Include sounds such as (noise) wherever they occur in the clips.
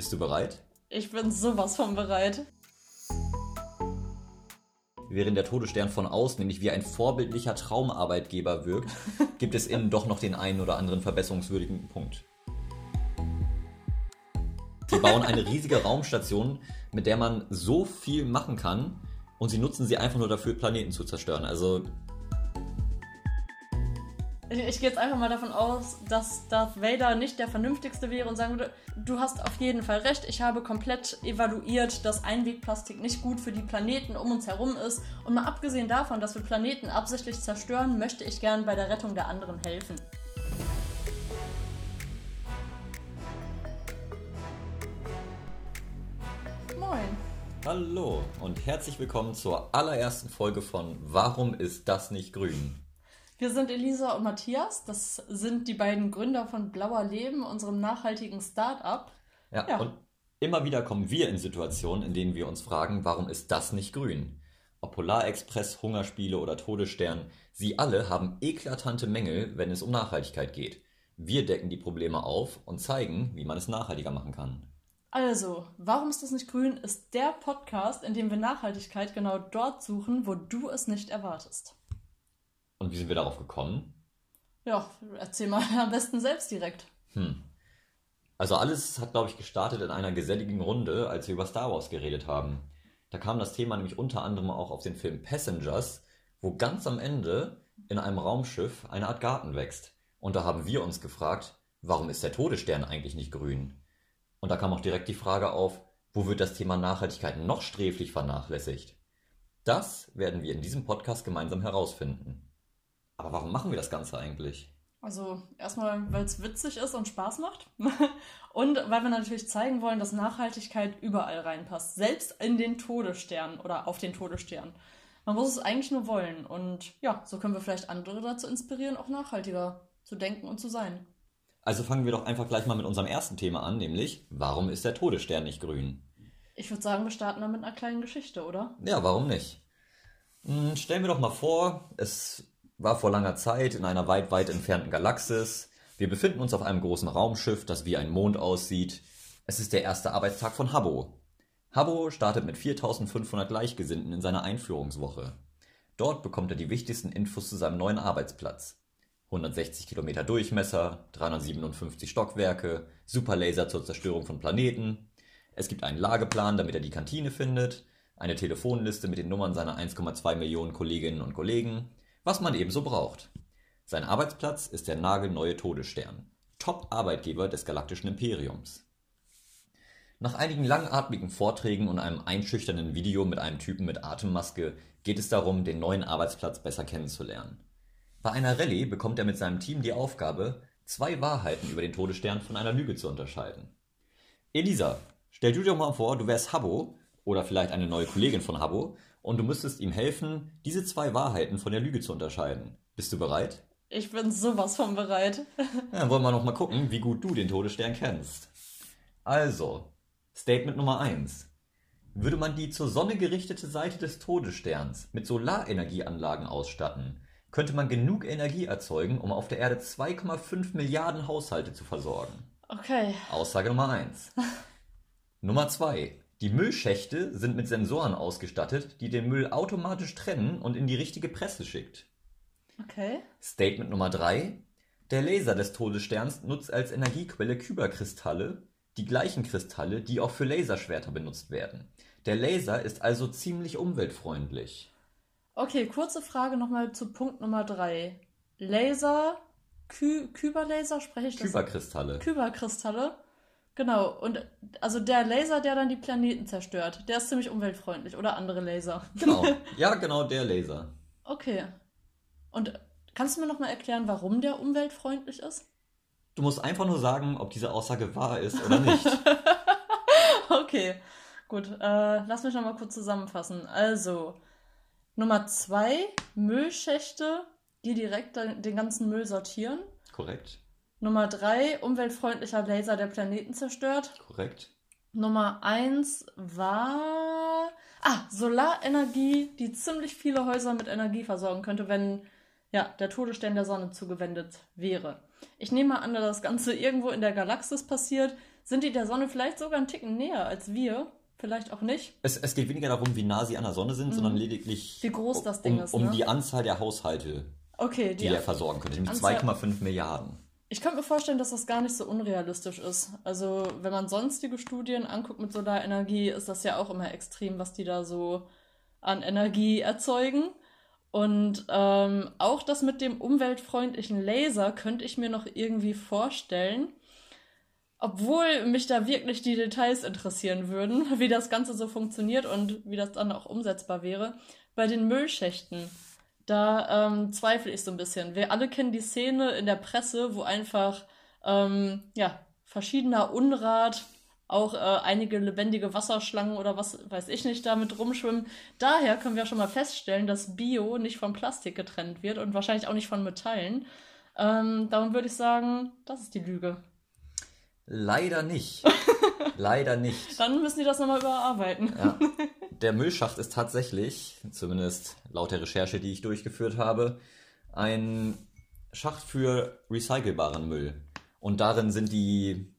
Bist du bereit? Ich bin sowas von bereit. Während der Todesstern von außen nämlich wie ein vorbildlicher Traumarbeitgeber wirkt, (laughs) gibt es innen doch noch den einen oder anderen verbesserungswürdigen Punkt. Sie bauen eine riesige Raumstation, mit der man so viel machen kann und sie nutzen sie einfach nur dafür, Planeten zu zerstören. Also ich, gehe jetzt einfach mal davon aus, dass Darth Vader nicht der vernünftigste wäre und sagen würde, du hast auf jeden Fall recht, ich habe komplett evaluiert, dass Einwegplastik nicht gut für die Planeten um uns herum ist. Und mal abgesehen davon, dass wir Planeten absichtlich zerstören, möchte ich gern bei der Rettung der anderen helfen. Moin. Hallo und herzlich willkommen zur allerersten Folge von Warum ist das nicht grün? Wir sind Elisa und Matthias. Das sind die beiden Gründer von Blauer Leben, unserem nachhaltigen Start-up. Ja, ja, und immer wieder kommen wir in Situationen, in denen wir uns fragen, warum ist das nicht grün? Ob Polarexpress, Hungerspiele oder Todesstern, sie alle haben eklatante Mängel, wenn es um Nachhaltigkeit geht. Wir decken die Probleme auf und zeigen, wie man es nachhaltiger machen kann. Also, warum ist das nicht grün, ist der Podcast, in dem wir Nachhaltigkeit genau dort suchen, wo du es nicht erwartest. Und wie sind wir darauf gekommen? Ja, erzähl mal (laughs) am besten selbst direkt. Hm. Also alles hat, glaube ich, gestartet in einer geselligen Runde, als wir über Star Wars geredet haben. Da kam das Thema nämlich unter anderem auch auf den Film Passengers, wo ganz am Ende in einem Raumschiff eine Art Garten wächst. Und da haben wir uns gefragt, warum ist der Todesstern eigentlich nicht grün? Und da kam auch direkt die Frage auf, wo wird das Thema Nachhaltigkeit noch sträflich vernachlässigt? Das werden wir in diesem Podcast gemeinsam herausfinden. Aber warum machen wir das Ganze eigentlich? Also erstmal, weil es witzig ist und Spaß macht. (laughs) und weil wir natürlich zeigen wollen, dass Nachhaltigkeit überall reinpasst. Selbst in den Todesstern oder auf den Todesstern. Man muss es eigentlich nur wollen. Und ja, so können wir vielleicht andere dazu inspirieren, auch nachhaltiger zu denken und zu sein. Also fangen wir doch einfach gleich mal mit unserem ersten Thema an, nämlich warum ist der Todesstern nicht grün? Ich würde sagen, wir starten dann mit einer kleinen Geschichte, oder? Ja, warum nicht? Hm, stellen wir doch mal vor, es war vor langer Zeit in einer weit, weit entfernten Galaxis. Wir befinden uns auf einem großen Raumschiff, das wie ein Mond aussieht. Es ist der erste Arbeitstag von Habbo. Habbo startet mit 4500 Gleichgesinnten in seiner Einführungswoche. Dort bekommt er die wichtigsten Infos zu seinem neuen Arbeitsplatz. 160 Kilometer Durchmesser, 357 Stockwerke, Superlaser zur Zerstörung von Planeten. Es gibt einen Lageplan, damit er die Kantine findet, eine Telefonliste mit den Nummern seiner 1,2 Millionen Kolleginnen und Kollegen, was man ebenso braucht. Sein Arbeitsplatz ist der nagelneue Todesstern, Top-Arbeitgeber des galaktischen Imperiums. Nach einigen langatmigen Vorträgen und einem einschüchternden Video mit einem Typen mit Atemmaske geht es darum, den neuen Arbeitsplatz besser kennenzulernen. Bei einer Rallye bekommt er mit seinem Team die Aufgabe, zwei Wahrheiten über den Todesstern von einer Lüge zu unterscheiden. Elisa, stell dir mal vor, du wärst Habbo oder vielleicht eine neue Kollegin von Habbo und du müsstest ihm helfen, diese zwei Wahrheiten von der Lüge zu unterscheiden. Bist du bereit? Ich bin sowas von bereit. ja, (laughs) dann wollen wir noch mal gucken, wie gut du den Todesstern kennst. Also, Statement Nummer 1. Würde man die zur Sonne gerichtete Seite des Todessterns mit Solarenergieanlagen ausstatten, könnte man genug Energie erzeugen, um auf der Erde 2,5 Milliarden Haushalte zu versorgen. Okay. Aussage Nummer 1. (laughs) Nummer 2. Die Müllschächte sind mit Sensoren ausgestattet, die den Müll automatisch trennen und in die richtige Presse schickt. Okay. Statement Nummer 3. Der Laser des Todessterns nutzt als Energiequelle Kyberkristalle, die gleichen Kristalle, die auch für Laserschwerter benutzt werden. Der Laser ist also ziemlich umweltfreundlich. Okay, kurze Frage nochmal zu Punkt Nummer 3. Laser, Ky Kyberlaser, spreche ich das? Kyberkristalle. Kyberkristalle. Genau, und also der Laser, der dann die Planeten zerstört, der ist ziemlich umweltfreundlich oder andere Laser. Genau, (laughs) ja, genau, der Laser. Okay. Und kannst du mir nochmal erklären, warum der umweltfreundlich ist? Du musst einfach nur sagen, ob diese Aussage wahr ist oder nicht. (laughs) okay, gut. Äh, lass mich nochmal kurz zusammenfassen. Also, Nummer zwei, Müllschächte, die direkt den ganzen Müll sortieren. Korrekt. Nummer 3, umweltfreundlicher Laser, der Planeten zerstört. Korrekt. Nummer 1 war. Ah, Solarenergie, die ziemlich viele Häuser mit Energie versorgen könnte, wenn ja, der Todesstern der Sonne zugewendet wäre. Ich nehme mal an, dass das Ganze irgendwo in der Galaxis passiert. Sind die der Sonne vielleicht sogar einen Ticken näher als wir? Vielleicht auch nicht. Es, es geht weniger darum, wie nah sie an der Sonne sind, sondern lediglich Mhm. Wie groß das Ding um, ist, um ne? die Anzahl der Haushalte, Okay, die die, er versorgen könnte, nämlich Anzahl- 2,5 Milliarden. Ich könnte mir vorstellen, dass das gar nicht so unrealistisch ist. Also, wenn man sonstige Studien anguckt mit Solarenergie, ist das ja auch immer extrem, was die da so an Energie erzeugen. Und ähm, auch das mit dem umweltfreundlichen Laser könnte ich mir noch irgendwie vorstellen. Obwohl mich da wirklich die Details interessieren würden, (laughs) wie das Ganze so funktioniert und wie das dann auch umsetzbar wäre. Bei den Müllschächten, da ähm, zweifle ich so ein bisschen. Wir alle kennen die Szene in der Presse, wo einfach ähm, ja, verschiedener Unrat, auch äh, einige lebendige Wasserschlangen oder was weiß ich nicht damit rumschwimmen. Daher können wir schon mal feststellen, dass Bio nicht von Plastik getrennt wird und wahrscheinlich auch nicht von Metallen. Ähm, darum würde ich sagen, das ist die Lüge. Leider nicht. (laughs) Leider nicht. Dann müssen die das nochmal überarbeiten. Ja. Der Müllschacht ist tatsächlich, zumindest laut der Recherche, die ich durchgeführt habe, ein Schacht für recycelbaren Müll. Und darin sind die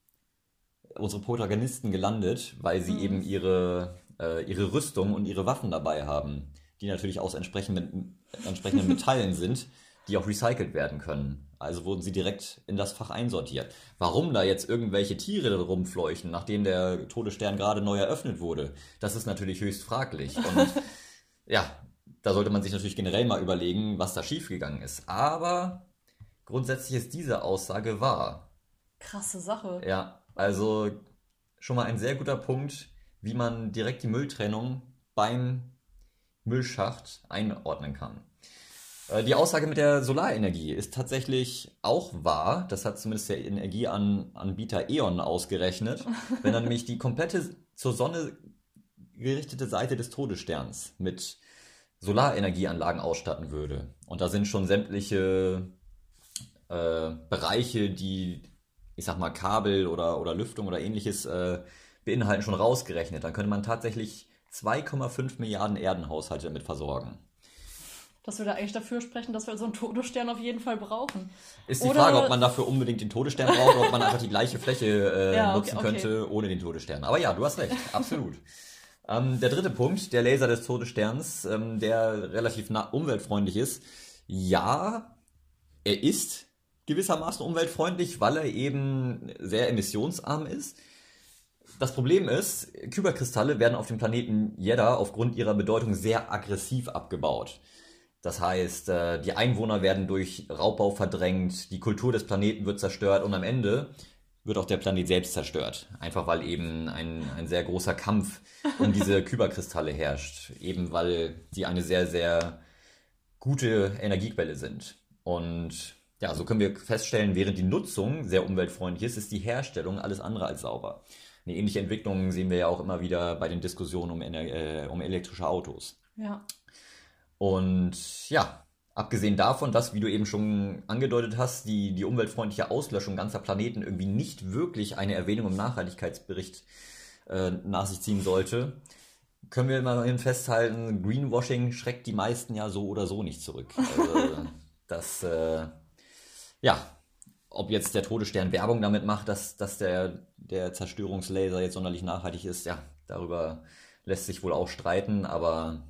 unsere Protagonisten gelandet, weil sie eben ihre, äh, ihre Rüstung und ihre Waffen dabei haben, die natürlich aus entsprechenden, entsprechenden (laughs) Metallen sind, die auch recycelt werden können. Also wurden sie direkt in das Fach einsortiert. Warum da jetzt irgendwelche Tiere rumfleuchen, nachdem der Todesstern gerade neu eröffnet wurde, das ist natürlich höchst fraglich. Und (laughs) ja, da sollte man sich natürlich generell mal überlegen, was da schiefgegangen ist. Aber grundsätzlich ist diese Aussage wahr. Krasse Sache. Ja, also schon mal ein sehr guter Punkt, wie man direkt die Mülltrennung beim Müllschacht einordnen kann. Äh, Die Aussage mit der Solarenergie ist tatsächlich auch wahr. Das hat zumindest der Energieanbieter E.ON ausgerechnet. (laughs) Wenn er nämlich die komplette zur Sonne gerichtete Seite des Todessterns mit Solarenergieanlagen ausstatten würde. Und da sind schon sämtliche äh, Bereiche, die, ich sag mal, Kabel oder, oder Lüftung oder ähnliches äh, beinhalten, schon rausgerechnet. Dann könnte man tatsächlich 2,5 Milliarden Erdenhaushalte damit versorgen. Das würde eigentlich dafür sprechen, dass wir so einen Todesstern auf jeden Fall brauchen. Ist die Oder- Frage, ob man dafür unbedingt den Todesstern braucht oder ob man einfach die gleiche Fläche äh, Ja, okay, nutzen okay. könnte ohne den Todesstern. Aber ja, du hast recht, absolut. (laughs) ähm, der dritte Punkt, der Laser des Todessterns, ähm, der relativ umweltfreundlich ist. Ja, er ist gewissermaßen umweltfreundlich, weil er eben sehr emissionsarm ist. Das Problem ist, Kyberkristalle werden auf dem Planeten Jeddah aufgrund ihrer Bedeutung sehr aggressiv abgebaut. Das heißt, äh, die Einwohner werden durch Raubbau verdrängt, die Kultur des Planeten wird zerstört und am Ende wird auch der Planet selbst zerstört. Einfach weil eben ein, ein sehr großer Kampf um (laughs) diese Kyberkristalle herrscht. Eben weil sie eine sehr, sehr gute Energiequelle sind. Und ja, so können wir feststellen, während die Nutzung sehr umweltfreundlich ist, ist die Herstellung alles andere als sauber. Eine ähnliche Entwicklung sehen wir ja auch immer wieder bei den Diskussionen um, äh, um elektrische Autos. Ja. Und ja, abgesehen davon, dass, wie du eben schon angedeutet hast, die, die umweltfreundliche Auslöschung ganzer Planeten irgendwie nicht wirklich eine Erwähnung im Nachhaltigkeitsbericht äh, nach sich ziehen sollte, können wir immerhin festhalten, Greenwashing schreckt die meisten ja so oder so nicht zurück. (laughs) Also, das, äh, ja, ob jetzt der Todesstern Werbung damit macht, dass, dass der, der Zerstörungslaser jetzt sonderlich nachhaltig ist, ja, darüber lässt sich wohl auch streiten, aber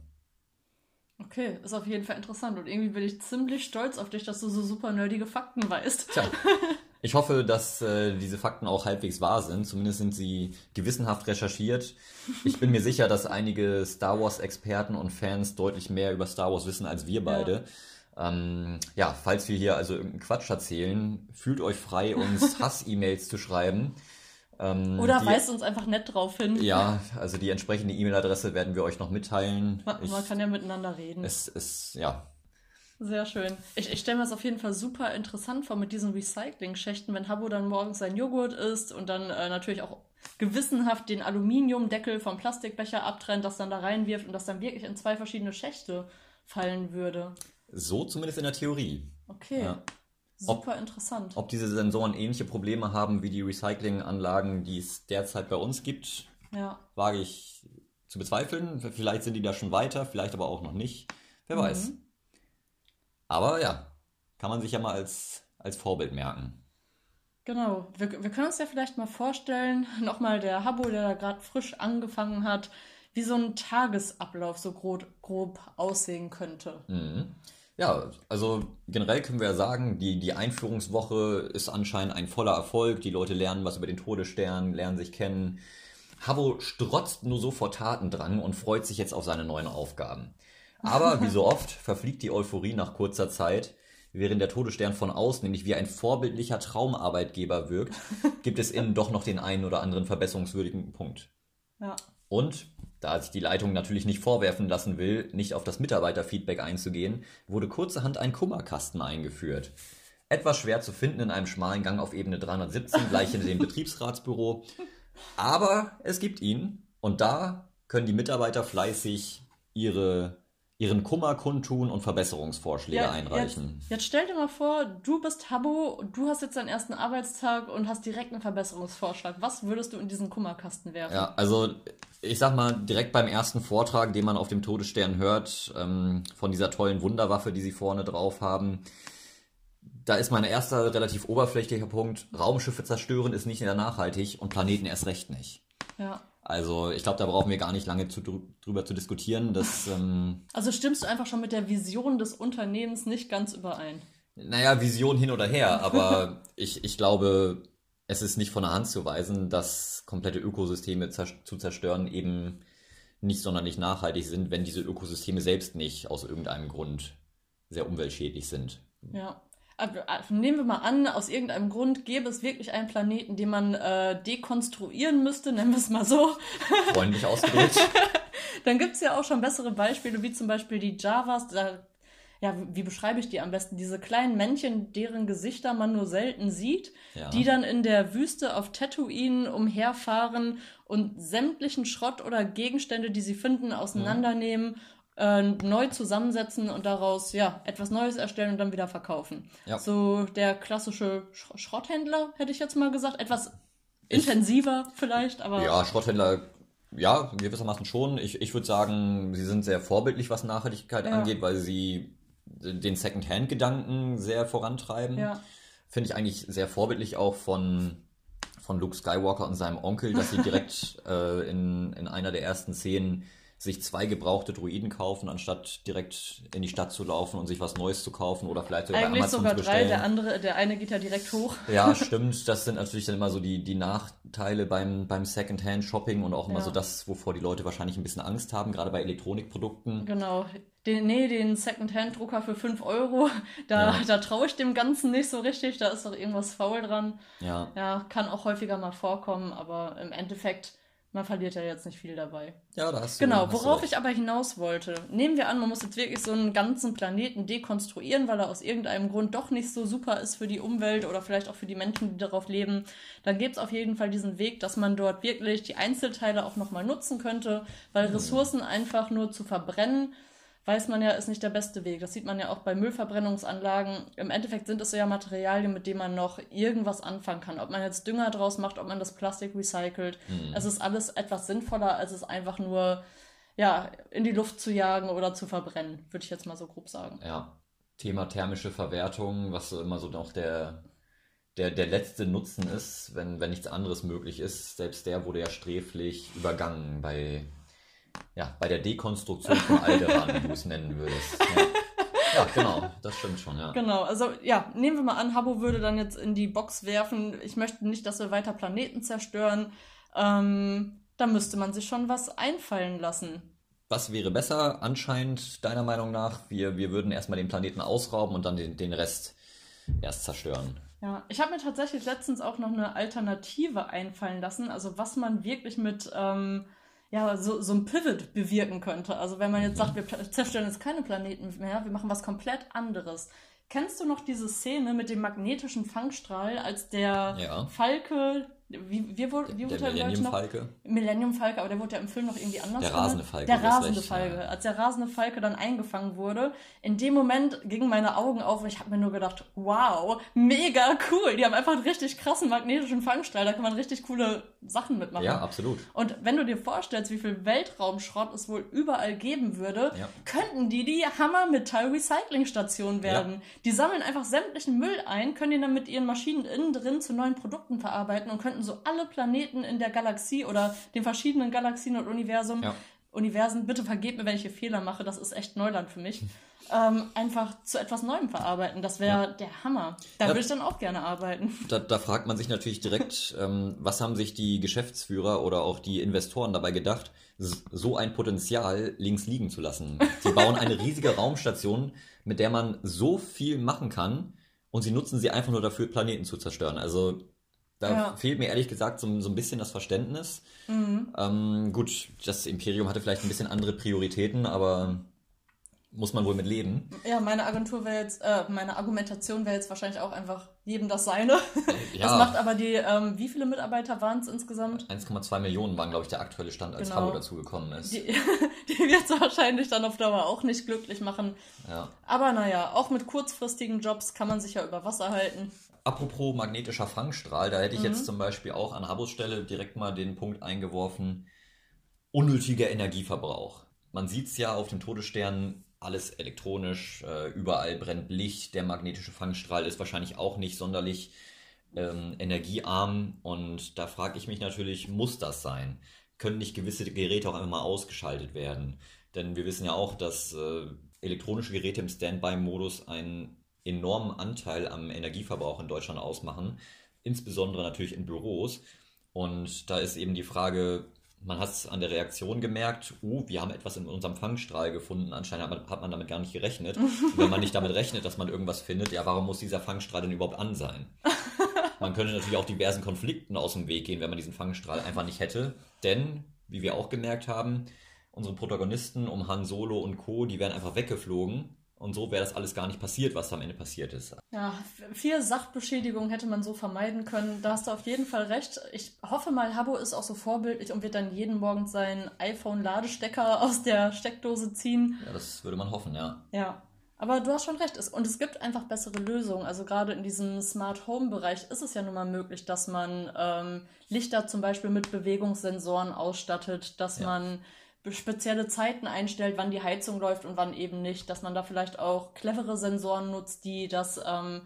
Okay, ist auf jeden Fall interessant. Und irgendwie bin ich ziemlich stolz auf dich, dass du so super nerdige Fakten weißt. Tja, (laughs) ich hoffe, dass äh, diese Fakten auch halbwegs wahr sind. Zumindest sind sie gewissenhaft recherchiert. Ich bin mir sicher, dass einige Star Wars-Experten und Fans deutlich mehr über Star Wars wissen als wir beide. Ja. Ähm, ja, falls wir hier also irgendeinen Quatsch erzählen, fühlt euch frei, uns (laughs) Hass-E-Mails zu schreiben. Ähm, Oder die, weist uns einfach nett drauf hin. Ja, also die entsprechende E-Mail-Adresse werden wir euch noch mitteilen. Man, Ich, man kann ja miteinander reden. es ist, ja, Sehr schön. Ich, ich stelle mir das auf jeden Fall super interessant vor mit diesen Recycling-Schächten, wenn Habbo dann morgens sein Joghurt isst und dann äh, natürlich auch gewissenhaft den Aluminiumdeckel vom Plastikbecher abtrennt, das dann da reinwirft und das dann wirklich in zwei verschiedene Schächte fallen würde. so zumindest in der Theorie. Okay. Ja. Super interessant. Ob diese Sensoren ähnliche Probleme haben wie die Recyclinganlagen, die es derzeit bei uns gibt, ja. wage ich zu bezweifeln. Vielleicht sind die da schon weiter, vielleicht aber auch noch nicht. Wer weiß. Aber ja, Kann man sich ja mal als, als Vorbild merken. Genau, wir, wir können uns ja vielleicht mal vorstellen, (laughs) nochmal der Habbo, der da gerade frisch angefangen hat, wie so ein Tagesablauf so grob, grob aussehen könnte. Mhm. Ja, also generell können wir ja sagen, die, die Einführungswoche ist anscheinend ein voller Erfolg. Die Leute lernen was über den Todesstern, lernen sich kennen. Habbo strotzt nur so vor Tatendrang und freut sich jetzt auf seine neuen Aufgaben. Aber (laughs) wie so oft verfliegt die Euphorie nach kurzer Zeit. Während der Todesstern von außen nämlich wie ein vorbildlicher Traumarbeitgeber wirkt, (laughs) gibt es innen doch noch den einen oder anderen verbesserungswürdigen Punkt. Ja. Und da sich die Leitung natürlich nicht vorwerfen lassen will, nicht auf das Mitarbeiterfeedback einzugehen, wurde kurzerhand ein Kummerkasten eingeführt. Etwas schwer zu finden in einem schmalen Gang auf Ebene 317, gleich hinter dem (laughs) Betriebsratsbüro. Aber es gibt ihn und da können die Mitarbeiter fleißig ihre, ihren Kummer kundtun und Verbesserungsvorschläge einreichen. Jetzt, jetzt stell dir mal vor, du bist Habbo, du hast jetzt deinen ersten Arbeitstag und hast direkt einen Verbesserungsvorschlag. Was würdest du in diesen Kummerkasten werfen? Ja, also ich sag mal, direkt beim ersten Vortrag, den man auf dem Todesstern hört, ähm, von dieser tollen Wunderwaffe, die sie vorne drauf haben, da ist mein erster relativ oberflächlicher Punkt, Raumschiffe zerstören ist nicht mehr nachhaltig und Planeten erst recht nicht. Ja. Also ich glaube, da brauchen wir gar nicht lange zu, drüber zu diskutieren. Dass, (laughs) ähm, also stimmst du einfach schon mit der Vision des Unternehmens nicht ganz überein? Naja, Vision hin oder her, aber (laughs) ich, ich glaube, es ist nicht von der Hand zu weisen, dass komplette Ökosysteme zu zerstören eben nicht sonderlich nachhaltig sind, wenn diese Ökosysteme selbst nicht aus irgendeinem Grund sehr umweltschädlich sind. Ja. Also nehmen wir mal an, aus irgendeinem Grund gäbe es wirklich einen Planeten, den man äh, dekonstruieren müsste, nennen wir es mal so. (laughs) Freundlich ausgedrückt. (laughs) Dann gibt es ja auch schon bessere Beispiele, wie zum Beispiel die Javas. Da, ja, wie beschreibe ich die am besten? Diese kleinen Männchen, deren Gesichter man nur selten sieht, ja. die dann in der Wüste auf Tatooine umherfahren und sämtlichen Schrott oder Gegenstände, die sie finden, auseinandernehmen. Mhm äh, neu zusammensetzen und daraus ja etwas Neues erstellen und dann wieder verkaufen. Ja. So der klassische Sch Schrotthändler, hätte ich jetzt mal gesagt. Etwas ich, intensiver vielleicht, aber. Ja, Schrotthändler, ja, gewissermaßen schon. Ich, ich würde sagen, sie sind sehr vorbildlich, was Nachhaltigkeit ja. angeht, weil sie den Second-Hand-Gedanken sehr vorantreiben. Ja. Finde ich eigentlich sehr vorbildlich auch von, von Luke Skywalker und seinem Onkel, dass sie direkt (laughs) äh, in, in einer der ersten Szenen sich zwei gebrauchte Druiden kaufen, anstatt direkt in die Stadt zu laufen und sich was Neues zu kaufen oder vielleicht sogar Eigentlich bei Amazon sogar zu bestellen. drei, der andere, der eine geht ja direkt hoch. Ja, (laughs) stimmt. Das sind natürlich dann immer so die, die Nachteile beim, beim Secondhand-Shopping und auch immer ja. so das, wovor die Leute wahrscheinlich ein bisschen Angst haben, gerade bei Elektronikprodukten. Genau. Den, nee, den Secondhand-Drucker für 5 Euro, (laughs) da, ja. da traue ich dem Ganzen nicht so richtig, da ist doch irgendwas faul dran. Ja. Ja, kann auch häufiger mal vorkommen, aber im Endeffekt man verliert ja jetzt nicht viel dabei. Ja, da hast du Genau, worauf ich aber hinaus wollte. Nehmen wir an, man muss jetzt wirklich so einen ganzen Planeten dekonstruieren, weil er aus irgendeinem Grund doch nicht so super ist für die Umwelt oder vielleicht auch für die Menschen, die darauf leben. Dann gibt es auf jeden Fall diesen Weg, dass man dort wirklich die Einzelteile auch nochmal nutzen könnte, weil mhm. Ressourcen einfach nur zu verbrennen weiß man ja, ist nicht der beste Weg. Das sieht man ja auch bei Müllverbrennungsanlagen. Im Endeffekt sind es ja Materialien, mit denen man noch irgendwas anfangen kann. Ob man jetzt Dünger draus macht, ob man das Plastik recycelt. Mhm. Es ist alles etwas sinnvoller, als es einfach nur ja, in die Luft zu jagen oder zu verbrennen, würde ich jetzt mal so grob sagen. Ja. Thema thermische Verwertung, was immer so noch der, der, der letzte Nutzen ist, wenn, wenn nichts anderes möglich ist. Selbst der wurde ja sträflich übergangen bei ja, bei der Dekonstruktion von Alderan, wie du es nennen würdest. Ja. ja. genau, das stimmt schon, ja. Genau, also ja, nehmen wir mal an, Habbo würde dann jetzt in die Box werfen, ich möchte nicht, dass wir weiter Planeten zerstören. Ähm, da müsste man sich schon was einfallen lassen. Was wäre besser? Anscheinend, deiner Meinung nach, wir, wir würden erstmal den Planeten ausrauben und dann den, den Rest erst zerstören. Ja, ich habe mir tatsächlich letztens auch noch eine Alternative einfallen lassen, also was man wirklich mit ähm, ja, so, so ein Pivot bewirken könnte. Also wenn man jetzt sagt, wir zerstören jetzt keine Planeten mehr, wir machen was komplett anderes. Kennst du noch diese Szene mit dem magnetischen Fangstrahl, als der ja. Falke Wie, wie, wurde, wie Der wurde er im Millennium noch? Falke. Millennium Falke, aber der wurde ja im Film noch irgendwie anders Der genannt. rasende Falke, Der rasende recht, Falke. ja. Als der rasende Falke dann eingefangen wurde, in dem Moment gingen meine Augen auf und ich habe mir nur gedacht, wow, mega cool. Die haben einfach einen richtig krassen magnetischen Fangstrahl, da kann man richtig coole Sachen mitmachen. Ja, absolut. Und wenn du dir vorstellst, wie viel Weltraumschrott es wohl überall geben würde, Ja. könnten die die Hammer-Metall-Recycling-Station werden. Die sammeln einfach sämtlichen Müll ein, können ihn dann mit ihren Maschinen innen drin zu neuen Produkten verarbeiten und könnten so alle Planeten in der Galaxie oder den verschiedenen Galaxien und Universum, Ja. Universen, bitte vergebt mir, wenn ich hier Fehler mache, das ist echt Neuland für mich, (laughs) ähm, einfach zu etwas Neuem verarbeiten. Das wäre der Hammer. Da Ja. würde ich dann auch gerne arbeiten. Da, da fragt man sich natürlich direkt, (laughs) ähm, was haben sich die Geschäftsführer oder auch die Investoren dabei gedacht, so ein Potenzial links liegen zu lassen. (laughs) Sie bauen eine riesige Raumstation, mit der man so viel machen kann und sie nutzen sie einfach nur dafür, Planeten zu zerstören. Also da Ja. fehlt mir ehrlich gesagt so, so ein bisschen das Verständnis. Ähm, gut, das Imperium hatte vielleicht ein bisschen andere Prioritäten, aber muss man wohl mit leben. Ja, meine Agentur wäre jetzt, äh, meine Argumentation wäre jetzt wahrscheinlich auch einfach jedem das seine. (laughs) Ja. Das macht aber die, ähm, wie viele Mitarbeiter waren es insgesamt? 1,2 Millionen waren, glaube ich, der aktuelle Stand, als Genau. Habo dazugekommen ist. Die, (laughs) die wird es wahrscheinlich dann auf Dauer auch nicht glücklich machen. Ja. Aber naja, auch mit kurzfristigen Jobs kann man sich ja über Wasser halten. Apropos magnetischer Fangstrahl, da hätte ich Mhm. jetzt zum Beispiel auch an Habos Stelle direkt mal den Punkt eingeworfen, unnötiger Energieverbrauch. Man sieht es ja auf dem Todesstern, alles elektronisch, äh, überall brennt Licht, der magnetische Fangstrahl ist wahrscheinlich auch nicht sonderlich ähm, energiearm und da frage ich mich natürlich, muss das sein? Können nicht gewisse Geräte auch einfach mal ausgeschaltet werden? Denn wir wissen ja auch, dass äh, elektronische Geräte im Standby-Modus einen enormen Anteil am Energieverbrauch in Deutschland ausmachen, insbesondere natürlich in Büros. Und da ist eben die Frage, man hat es an der Reaktion gemerkt, oh, wir haben etwas in unserem Fangstrahl gefunden, anscheinend hat man, hat man damit gar nicht gerechnet. Und (laughs) wenn man nicht damit rechnet, dass man irgendwas findet, ja, warum muss dieser Fangstrahl denn überhaupt an sein? (laughs) Man könnte natürlich auch diversen Konflikten aus dem Weg gehen, wenn man diesen Fangstrahl einfach nicht hätte. Denn, wie wir auch gemerkt haben, unsere Protagonisten um Han Solo und Co., die wären einfach weggeflogen. Und so wäre das alles gar nicht passiert, was am Ende passiert ist. Ja, f- viel Sachbeschädigung hätte man so vermeiden können. Da hast du auf jeden Fall recht. Ich hoffe mal, Habbo ist auch so vorbildlich und wird dann jeden Morgen seinen iPhone-Ladestecker (laughs) aus der Steckdose ziehen. Ja, das würde man hoffen, ja. Ja, aber du hast schon recht. Und es gibt einfach bessere Lösungen. Also gerade in diesem Smart Home-Bereich ist es ja nun mal möglich, dass man ähm, Lichter zum Beispiel mit Bewegungssensoren ausstattet, dass Ja. man spezielle Zeiten einstellt, wann die Heizung läuft und wann eben nicht, dass man da vielleicht auch clevere Sensoren nutzt, die das ähm,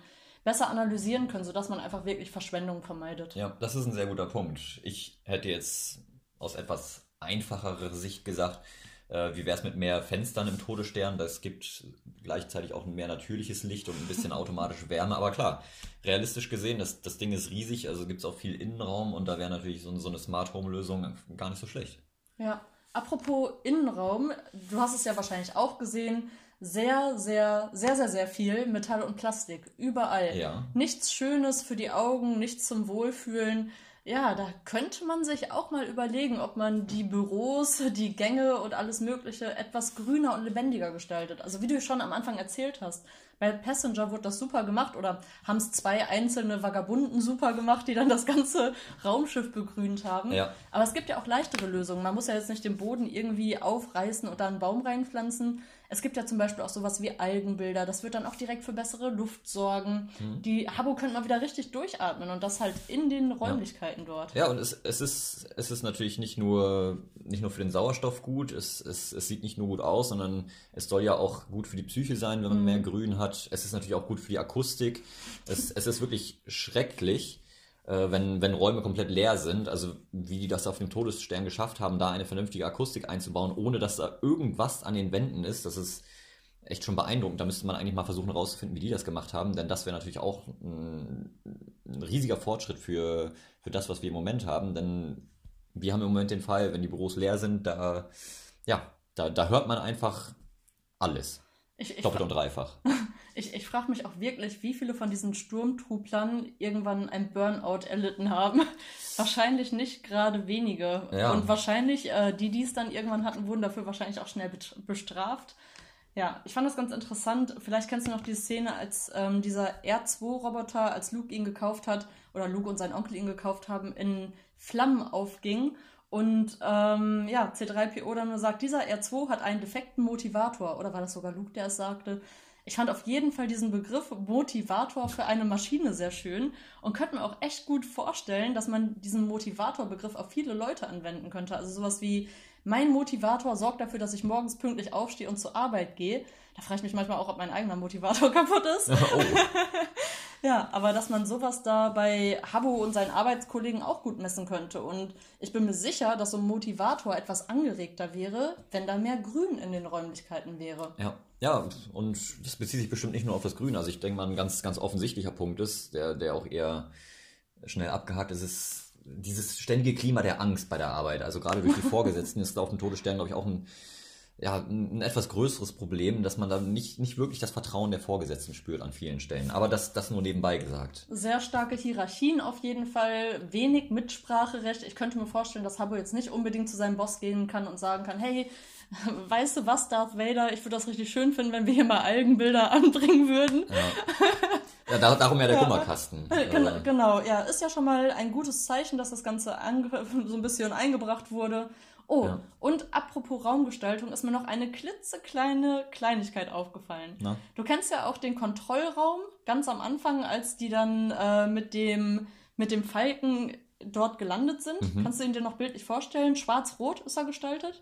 besser analysieren können, sodass man einfach wirklich Verschwendung vermeidet. Ja, das ist ein sehr guter Punkt. Ich hätte jetzt aus etwas einfacherer Sicht gesagt, äh, wie wäre es mit mehr Fenstern im Todesstern? Das gibt gleichzeitig auch mehr natürliches Licht und ein bisschen automatische Wärme. Aber klar, realistisch gesehen, das, das Ding ist riesig, also gibt es auch viel Innenraum und da wäre natürlich so, so eine Smart Home Lösung gar nicht so schlecht. Ja, apropos Innenraum, du hast es ja wahrscheinlich auch gesehen, sehr, sehr, sehr, sehr, sehr viel Metall und Plastik. Überall. Ja. Nichts Schönes für die Augen, nichts zum Wohlfühlen. Ja, da könnte man sich auch mal überlegen, ob man die Büros, die Gänge und alles Mögliche etwas grüner und lebendiger gestaltet. Also wie du schon am Anfang erzählt hast, bei Passenger wurde das super gemacht oder haben es zwei einzelne Vagabunden super gemacht, die dann das ganze Raumschiff begrünt haben. Ja. Aber es gibt ja auch leichtere Lösungen. Man muss ja jetzt nicht den Boden irgendwie aufreißen und da einen Baum reinpflanzen. Es gibt ja zum Beispiel auch sowas wie Algenbilder. Das wird dann auch direkt für bessere Luft sorgen. Mhm. Die Habbo könnte mal wieder richtig durchatmen und das halt in den Räumlichkeiten dort. Ja, und es, es, ist, es ist natürlich nicht nur, nicht nur für den Sauerstoff gut, es, es, es sieht nicht nur gut aus, sondern es soll ja auch gut für die Psyche sein, wenn man mehr Grün hat. Es ist natürlich auch gut für die Akustik. Es, es ist wirklich schrecklich, äh, wenn, wenn Räume komplett leer sind. Also wie die das auf dem Todesstern geschafft haben, da eine vernünftige Akustik einzubauen, ohne dass da irgendwas an den Wänden ist. Das ist echt schon beeindruckend. Da müsste man eigentlich mal versuchen herauszufinden, wie die das gemacht haben, denn das wäre natürlich auch ein, ein riesiger Fortschritt für, für das, was wir im Moment haben, denn wir haben im Moment den Fall, wenn die Büros leer sind, da, ja, da, da hört man einfach alles. Ich, ich, Doppelt und dreifach. (laughs) ich, ich frage mich auch wirklich, wie viele von diesen Sturmtruplern irgendwann ein Burnout erlitten haben. (laughs) wahrscheinlich nicht gerade wenige. Ja. Und wahrscheinlich, äh, die, die es dann irgendwann hatten, wurden dafür wahrscheinlich auch schnell bestraft. Ja, ich fand das ganz interessant. Vielleicht kennst du noch die Szene, als ähm, dieser R2-Roboter, als Luke ihn gekauft hat, oder Luke und sein Onkel ihn gekauft haben, in Flammen aufging. Und ähm, ja, C3PO dann nur sagt, dieser R2 hat einen defekten Motivator. Oder war das sogar Luke, der es sagte? Ich fand auf jeden Fall diesen Begriff Motivator für eine Maschine sehr schön und könnte mir auch echt gut vorstellen, dass man diesen Motivator-Begriff auf viele Leute anwenden könnte. Also sowas wie, mein Motivator sorgt dafür, dass ich morgens pünktlich aufstehe und zur Arbeit gehe. Da frage ich mich manchmal auch, ob mein eigener Motivator (laughs) kaputt ist. (laughs) Oh. (laughs) ja, aber dass man sowas da bei Habbo und seinen Arbeitskollegen auch gut messen könnte. Und ich bin mir sicher, dass so ein Motivator etwas angeregter wäre, wenn da mehr Grün in den Räumlichkeiten wäre. Ja. Ja, und das bezieht sich bestimmt nicht nur auf das Grün. Also ich denke mal, ein ganz, ganz offensichtlicher Punkt ist, der, der auch eher schnell abgehakt ist, ist dieses ständige Klima der Angst bei der Arbeit. Also gerade durch die (laughs) Vorgesetzten ist auf dem Todesstern, glaube ich, auch ein, ja, ein etwas größeres Problem, dass man da nicht, nicht wirklich das Vertrauen der Vorgesetzten spürt an vielen Stellen. Aber das, das nur nebenbei gesagt. Sehr starke Hierarchien auf jeden Fall, wenig Mitspracherecht. Ich könnte mir vorstellen, dass Habbo jetzt nicht unbedingt zu seinem Boss gehen kann und sagen kann, hey, (laughs) weißt du was, Darth Vader, ich würde das richtig schön finden, wenn wir hier mal Algenbilder (laughs) anbringen würden. Ja. Ja, da, darum ja der ja. Kummerkasten. Genau, genau, ja, ist ja schon mal ein gutes Zeichen, dass das Ganze (laughs) so ein bisschen eingebracht wurde. Oh, ja. und apropos Raumgestaltung ist mir noch eine klitzekleine Kleinigkeit aufgefallen. Na? Du kennst ja auch den Kontrollraum ganz am Anfang, als die dann äh, mit, dem, mit dem Falken dort gelandet sind. Mhm. Kannst du ihn dir noch bildlich vorstellen? Schwarz-Rot ist er gestaltet?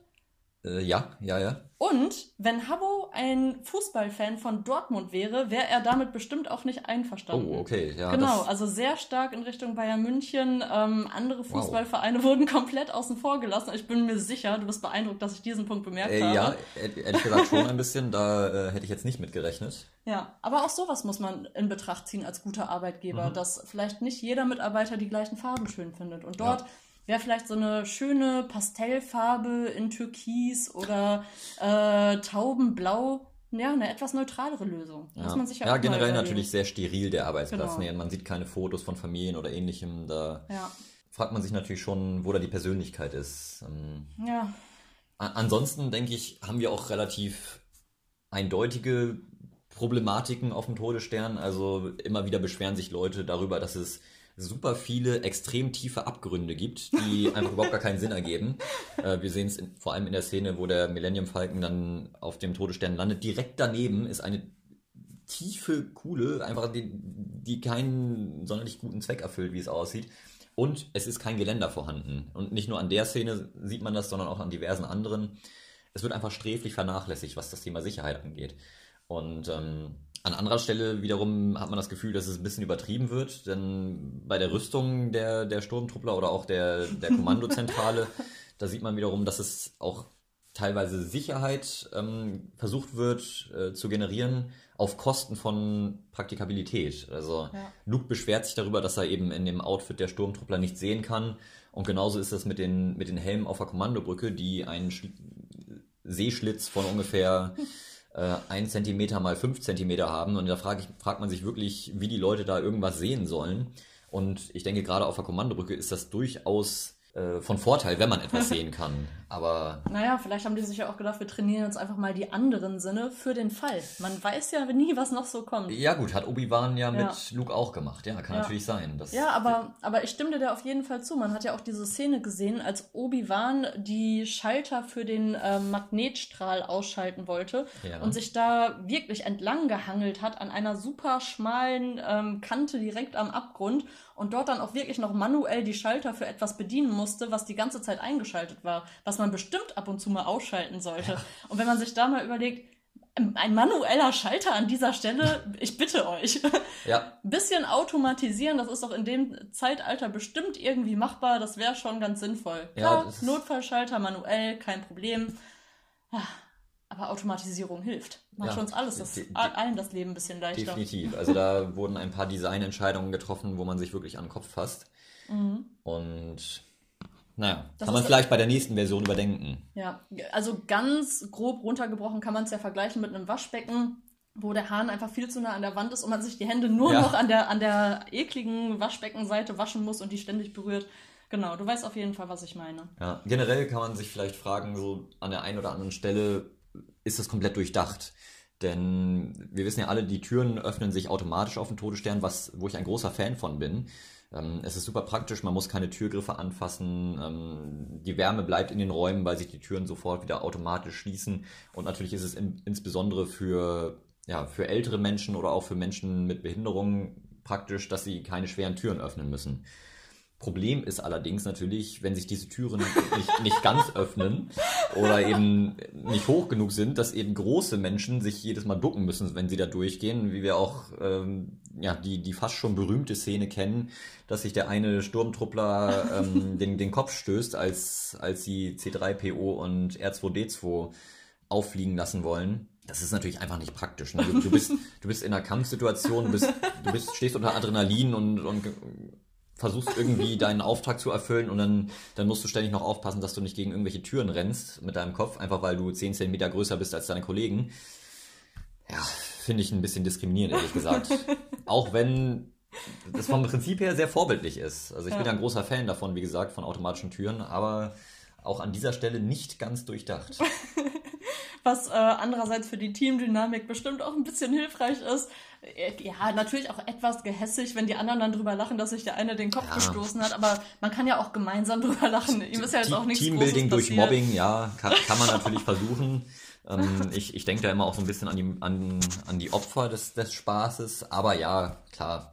Äh, ja, ja, ja. Und wenn Habbo ein Fußballfan von Dortmund wäre, wäre er damit bestimmt auch nicht einverstanden. Oh, okay, ja. Genau, also sehr stark in Richtung Bayern München. Ähm, andere Fußballvereine wow. wurden komplett außen vor gelassen. Ich bin mir sicher, du bist beeindruckt, dass ich diesen Punkt bemerkt äh, habe. Ja, ehrlich gesagt schon ein bisschen. Da äh, hätte ich jetzt nicht mitgerechnet. Ja, aber auch sowas muss man in Betracht ziehen als guter Arbeitgeber, mhm. dass vielleicht nicht jeder Mitarbeiter die gleichen Farben schön findet. Und dort ja wäre vielleicht so eine schöne Pastellfarbe in Türkis oder äh, Taubenblau. Ja, eine etwas neutralere Lösung. Ja, Muss man sich ja, ja generell natürlich sehr steril der Arbeitsplatz. Genau. Nee, man sieht keine Fotos von Familien oder ähnlichem. Da ja. fragt man sich natürlich schon, wo da die Persönlichkeit ist. Ähm, ja. Ansonsten denke ich, haben wir auch relativ eindeutige Problematiken auf dem Todesstern. Also immer wieder beschweren sich Leute darüber, dass es super viele extrem tiefe Abgründe gibt, die (laughs) einfach überhaupt gar keinen Sinn ergeben. Äh, wir sehen es vor allem in der Szene, wo der Millennium Falcon dann auf dem Todesstern landet. Direkt daneben ist eine tiefe Kuhle, einfach die, die keinen sonderlich guten Zweck erfüllt, wie es aussieht. Und es ist kein Geländer vorhanden. Und nicht nur an der Szene sieht man das, sondern auch an diversen anderen. Es wird einfach sträflich vernachlässigt, was das Thema Sicherheit angeht. Und ähm, an anderer Stelle wiederum hat man das Gefühl, dass es ein bisschen übertrieben wird, denn bei der Rüstung der, der Sturmtruppler oder auch der, der (laughs) Kommandozentrale, da sieht man wiederum, dass es auch teilweise Sicherheit ähm, versucht wird äh, zu generieren auf Kosten von Praktikabilität. Also ja. Luke beschwert sich darüber, dass er eben in dem Outfit der Sturmtruppler nicht sehen kann. Und genauso ist es mit den, mit den Helmen auf der Kommandobrücke, die einen Sch Seeschlitz von ungefähr (laughs) äh, 1 cm mal 5 cm haben. Und da frag ich, fragt man sich wirklich, wie die Leute da irgendwas sehen sollen. Und ich denke, gerade auf der Kommandobrücke ist das durchaus äh, von Vorteil, wenn man etwas sehen kann. Aber. (laughs) Naja, vielleicht haben die sich ja auch gedacht, wir trainieren jetzt einfach mal die anderen Sinne für den Fall. Man weiß ja nie, was noch so kommt. Ja, gut, hat Obi-Wan ja, ja, mit Luke auch gemacht. Ja, kann ja. natürlich sein. Ja, aber, aber ich stimme dir auf jeden Fall zu. Man hat ja auch diese Szene gesehen, als Obi-Wan die Schalter für den äh, Magnetstrahl ausschalten wollte ja. und sich da wirklich entlang gehangelt hat an einer super schmalen ähm, Kante direkt am Abgrund und dort dann auch wirklich noch manuell die Schalter für etwas bedienen musste, was die ganze Zeit eingeschaltet war, was man bestimmt ab und zu mal ausschalten sollte. Ja. Und wenn man sich da mal überlegt, ein manueller Schalter an dieser Stelle, ich bitte euch. Ja. (laughs) Bisschen automatisieren, das ist doch in dem Zeitalter bestimmt irgendwie machbar, das wäre schon ganz sinnvoll. Ja, Klar, Notfallschalter manuell, kein Problem. Aber Automatisierung hilft. Macht ja, uns alles, das, allen das Leben ein bisschen leichter. Definitiv. Also da (laughs) wurden ein paar Designentscheidungen getroffen, wo man sich wirklich an den Kopf fasst. Mhm. Und naja, das kann man vielleicht bei der nächsten Version überdenken. Ja, also ganz grob runtergebrochen kann man es ja vergleichen mit einem Waschbecken, wo der Hahn einfach viel zu nah an der Wand ist und man sich die Hände nur ja. noch an der, an der ekligen Waschbeckenseite waschen muss und die ständig berührt. Genau, du weißt auf jeden Fall, was ich meine. Ja, generell kann man sich vielleicht fragen, so an der einen oder anderen Stelle, ist das komplett durchdacht. Denn wir wissen ja alle, die Türen öffnen sich automatisch auf den Todesstern, was, wo ich ein großer Fan von bin. Ähm, es ist super praktisch, man muss keine Türgriffe anfassen. Ähm, die Wärme bleibt in den Räumen, weil sich die Türen sofort wieder automatisch schließen. Und natürlich ist es in, insbesondere für, ja, für ältere Menschen oder auch für Menschen mit Behinderungen praktisch, dass sie keine schweren Türen öffnen müssen. Problem ist allerdings natürlich, wenn sich diese Türen nicht, nicht ganz öffnen oder eben nicht hoch genug sind, dass eben große Menschen sich jedes Mal ducken müssen, wenn sie da durchgehen, wie wir auch ähm, ja, die, die fast schon berühmte Szene kennen, dass sich der eine Sturmtruppler ähm, (laughs) den, den Kopf stößt, als, als sie C3PO und R2D2 auffliegen lassen wollen. Das ist natürlich einfach nicht praktisch. Ne? Du, du, bist, du bist in einer Kampfsituation, du, bist, du bist, stehst unter Adrenalin und, und versuchst irgendwie (laughs) deinen Auftrag zu erfüllen und dann, dann musst du ständig noch aufpassen, dass du nicht gegen irgendwelche Türen rennst mit deinem Kopf, einfach weil du 10 cm größer bist als deine Kollegen. Ja, finde ich ein bisschen diskriminierend, ehrlich gesagt. (laughs) Auch wenn das vom Prinzip her sehr vorbildlich ist. Also ich ja. bin ja ein großer Fan davon, wie gesagt, von automatischen Türen, aber auch an dieser Stelle nicht ganz durchdacht. (laughs) Was äh, andererseits für die Teamdynamik bestimmt auch ein bisschen hilfreich ist. Äh, ja, natürlich auch etwas gehässig, wenn die anderen dann drüber lachen, dass sich der eine den Kopf ja. gestoßen hat, aber man kann ja auch gemeinsam (laughs) drüber lachen. Ihm ist ja jetzt auch nichts Teambuilding durch Mobbing, ja, kann, (laughs) kann man natürlich versuchen. Ähm, ich ich denke da immer auch so ein bisschen an die, an, an die Opfer des, des Spaßes, aber ja, klar,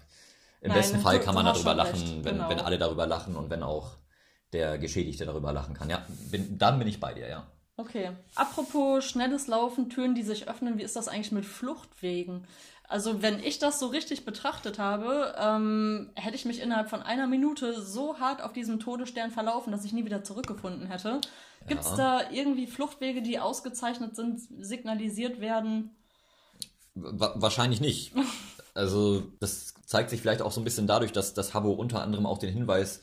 im Nein, besten Fall kann man darüber lachen, wenn, genau. wenn alle darüber lachen und wenn auch der Geschädigte darüber lachen kann. Ja, bin, dann bin ich bei dir, ja. Okay. Apropos schnelles Laufen, Türen, die sich öffnen, wie ist das eigentlich mit Fluchtwegen? Also wenn ich das so richtig betrachtet habe, ähm, hätte ich mich innerhalb von einer Minute so hart auf diesem Todesstern verlaufen, dass ich nie wieder zurückgefunden hätte. Gibt es ja. da irgendwie Fluchtwege, die ausgezeichnet sind, signalisiert werden? wahrscheinlich nicht. (laughs) Also das zeigt sich vielleicht auch so ein bisschen dadurch, dass das Habo unter anderem auch den Hinweis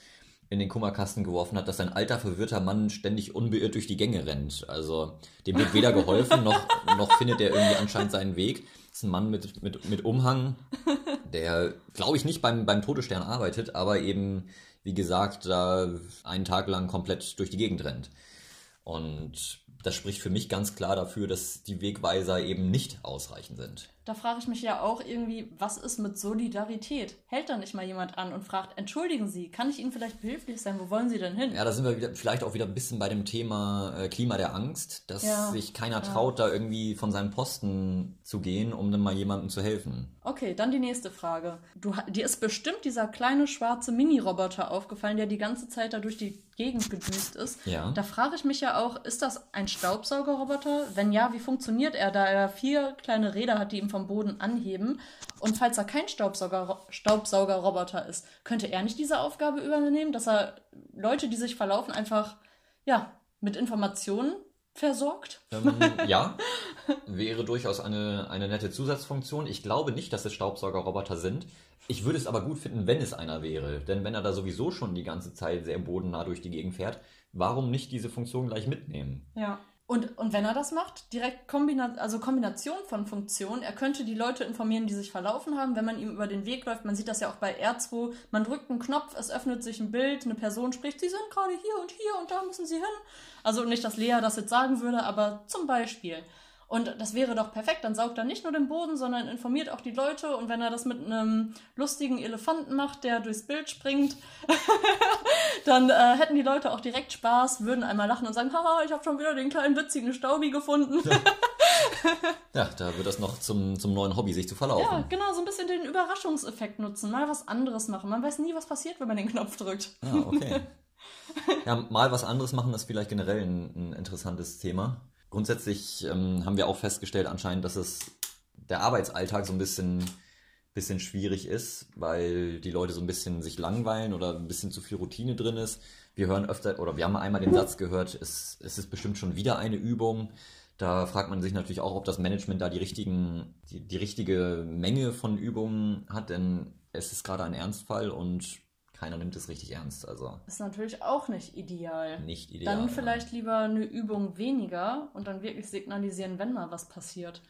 in den Kummerkasten geworfen hat, dass ein alter, verwirrter Mann ständig unbeirrt durch die Gänge rennt. Also dem wird weder geholfen, noch, (laughs) noch findet er irgendwie anscheinend seinen Weg. Das ist ein Mann mit, mit, mit Umhang, der, glaube ich, nicht beim, beim Todesstern arbeitet, aber eben, wie gesagt, da einen Tag lang komplett durch die Gegend rennt. Und das spricht für mich ganz klar dafür, dass die Wegweiser eben nicht ausreichend sind. Da frage ich mich ja auch irgendwie, was ist mit Solidarität? Hält da nicht mal jemand an und fragt, entschuldigen Sie, kann ich Ihnen vielleicht behilflich sein? Wo wollen Sie denn hin? Ja, da sind wir wieder, vielleicht auch wieder ein bisschen bei dem Thema äh, Klima der Angst, dass ja, sich keiner traut, ja. da irgendwie von seinem Posten zu gehen, um dann mal jemandem zu helfen. Okay, dann die nächste Frage. Du, dir ist bestimmt dieser kleine schwarze Mini-Roboter aufgefallen, der die ganze Zeit da durch die Gegend gedüst ist. Ja. Da frage ich mich ja auch, ist das ein Staubsaugerroboter? Wenn ja, wie funktioniert er, da er vier kleine Räder hat, die ihm vom Boden anheben? Und falls er kein Staubsauger, Staubsaugerroboter ist, könnte er nicht diese Aufgabe übernehmen, dass er Leute, die sich verlaufen, einfach ja, mit Informationen versorgt? Ähm, ja, wäre durchaus eine, eine nette Zusatzfunktion. Ich glaube nicht, dass es Staubsaugerroboter sind. Ich würde es aber gut finden, wenn es einer wäre. Denn wenn er da sowieso schon die ganze Zeit sehr bodennah durch die Gegend fährt, warum nicht diese Funktion gleich mitnehmen? Ja. Und, und wenn er das macht, direkt Kombina also Kombination von Funktionen. Er könnte die Leute informieren, die sich verlaufen haben, wenn man ihm über den Weg läuft. Man sieht das ja auch bei R2. Man drückt einen Knopf, es öffnet sich ein Bild, eine Person spricht, sie sind gerade hier und hier und da müssen sie hin. Also nicht, dass Lea das jetzt sagen würde, aber zum Beispiel. Und das wäre doch perfekt. Dann saugt er nicht nur den Boden, sondern informiert auch die Leute. Und wenn er das mit einem lustigen Elefanten macht, der durchs Bild springt, (laughs) dann äh, hätten die Leute auch direkt Spaß, würden einmal lachen und sagen, haha, ich habe schon wieder den kleinen witzigen Staubi gefunden. Ja. (laughs) ja, da wird das noch zum, zum neuen Hobby, sich zu verlaufen. Ja, genau, so ein bisschen den Überraschungseffekt nutzen, mal was anderes machen. Man weiß nie, was passiert, wenn man den Knopf drückt. Ah, okay. (laughs) Ja, mal was anderes machen ist vielleicht generell ein, ein interessantes Thema. Grundsätzlich ähm, haben wir auch festgestellt anscheinend, dass es der Arbeitsalltag so ein bisschen, bisschen schwierig ist, weil die Leute so ein bisschen sich langweilen oder ein bisschen zu viel Routine drin ist. Wir hören öfter, oder wir haben einmal den Satz gehört, es, es ist bestimmt schon wieder eine Übung. Da fragt man sich natürlich auch, ob das Management da die, richtigen, die, die richtige Menge von Übungen hat, denn es ist gerade ein Ernstfall und keiner nimmt es richtig ernst. Also ist natürlich auch nicht ideal. Nicht ideal. Dann vielleicht lieber eine Übung weniger und dann wirklich signalisieren, wenn mal was passiert.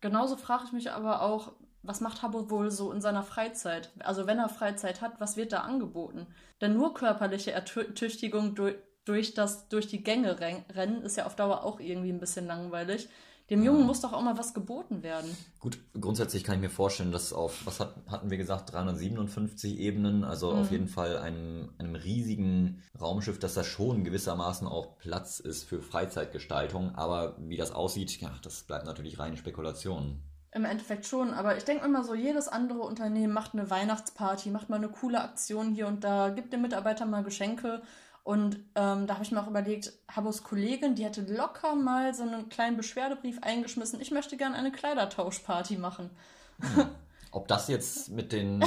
Genauso frage ich mich aber auch, was macht Habbo wohl so in seiner Freizeit? Also wenn er Freizeit hat, was wird da angeboten? Denn nur körperliche Ertüchtigung durch, durch, das, durch die Gänge rennen ist ja auf Dauer auch irgendwie ein bisschen langweilig. Dem Jungen muss doch auch mal was geboten werden. Gut, grundsätzlich kann ich mir vorstellen, dass auf, was hat, hatten wir gesagt, 357 Ebenen, also auf jeden Fall einem, einem riesigen Raumschiff, dass da schon gewissermaßen auch Platz ist für Freizeitgestaltung. Aber wie das aussieht, ja, das bleibt natürlich reine Spekulation. Im Endeffekt schon, aber ich denke immer so, jedes andere Unternehmen macht eine Weihnachtsparty, macht mal eine coole Aktion hier und da, gibt den Mitarbeitern mal Geschenke. Und ähm, da habe ich mir auch überlegt, Habos Kollegin, die hätte locker mal so einen kleinen Beschwerdebrief eingeschmissen. Ich möchte gerne eine Kleidertauschparty machen. Ob das jetzt mit den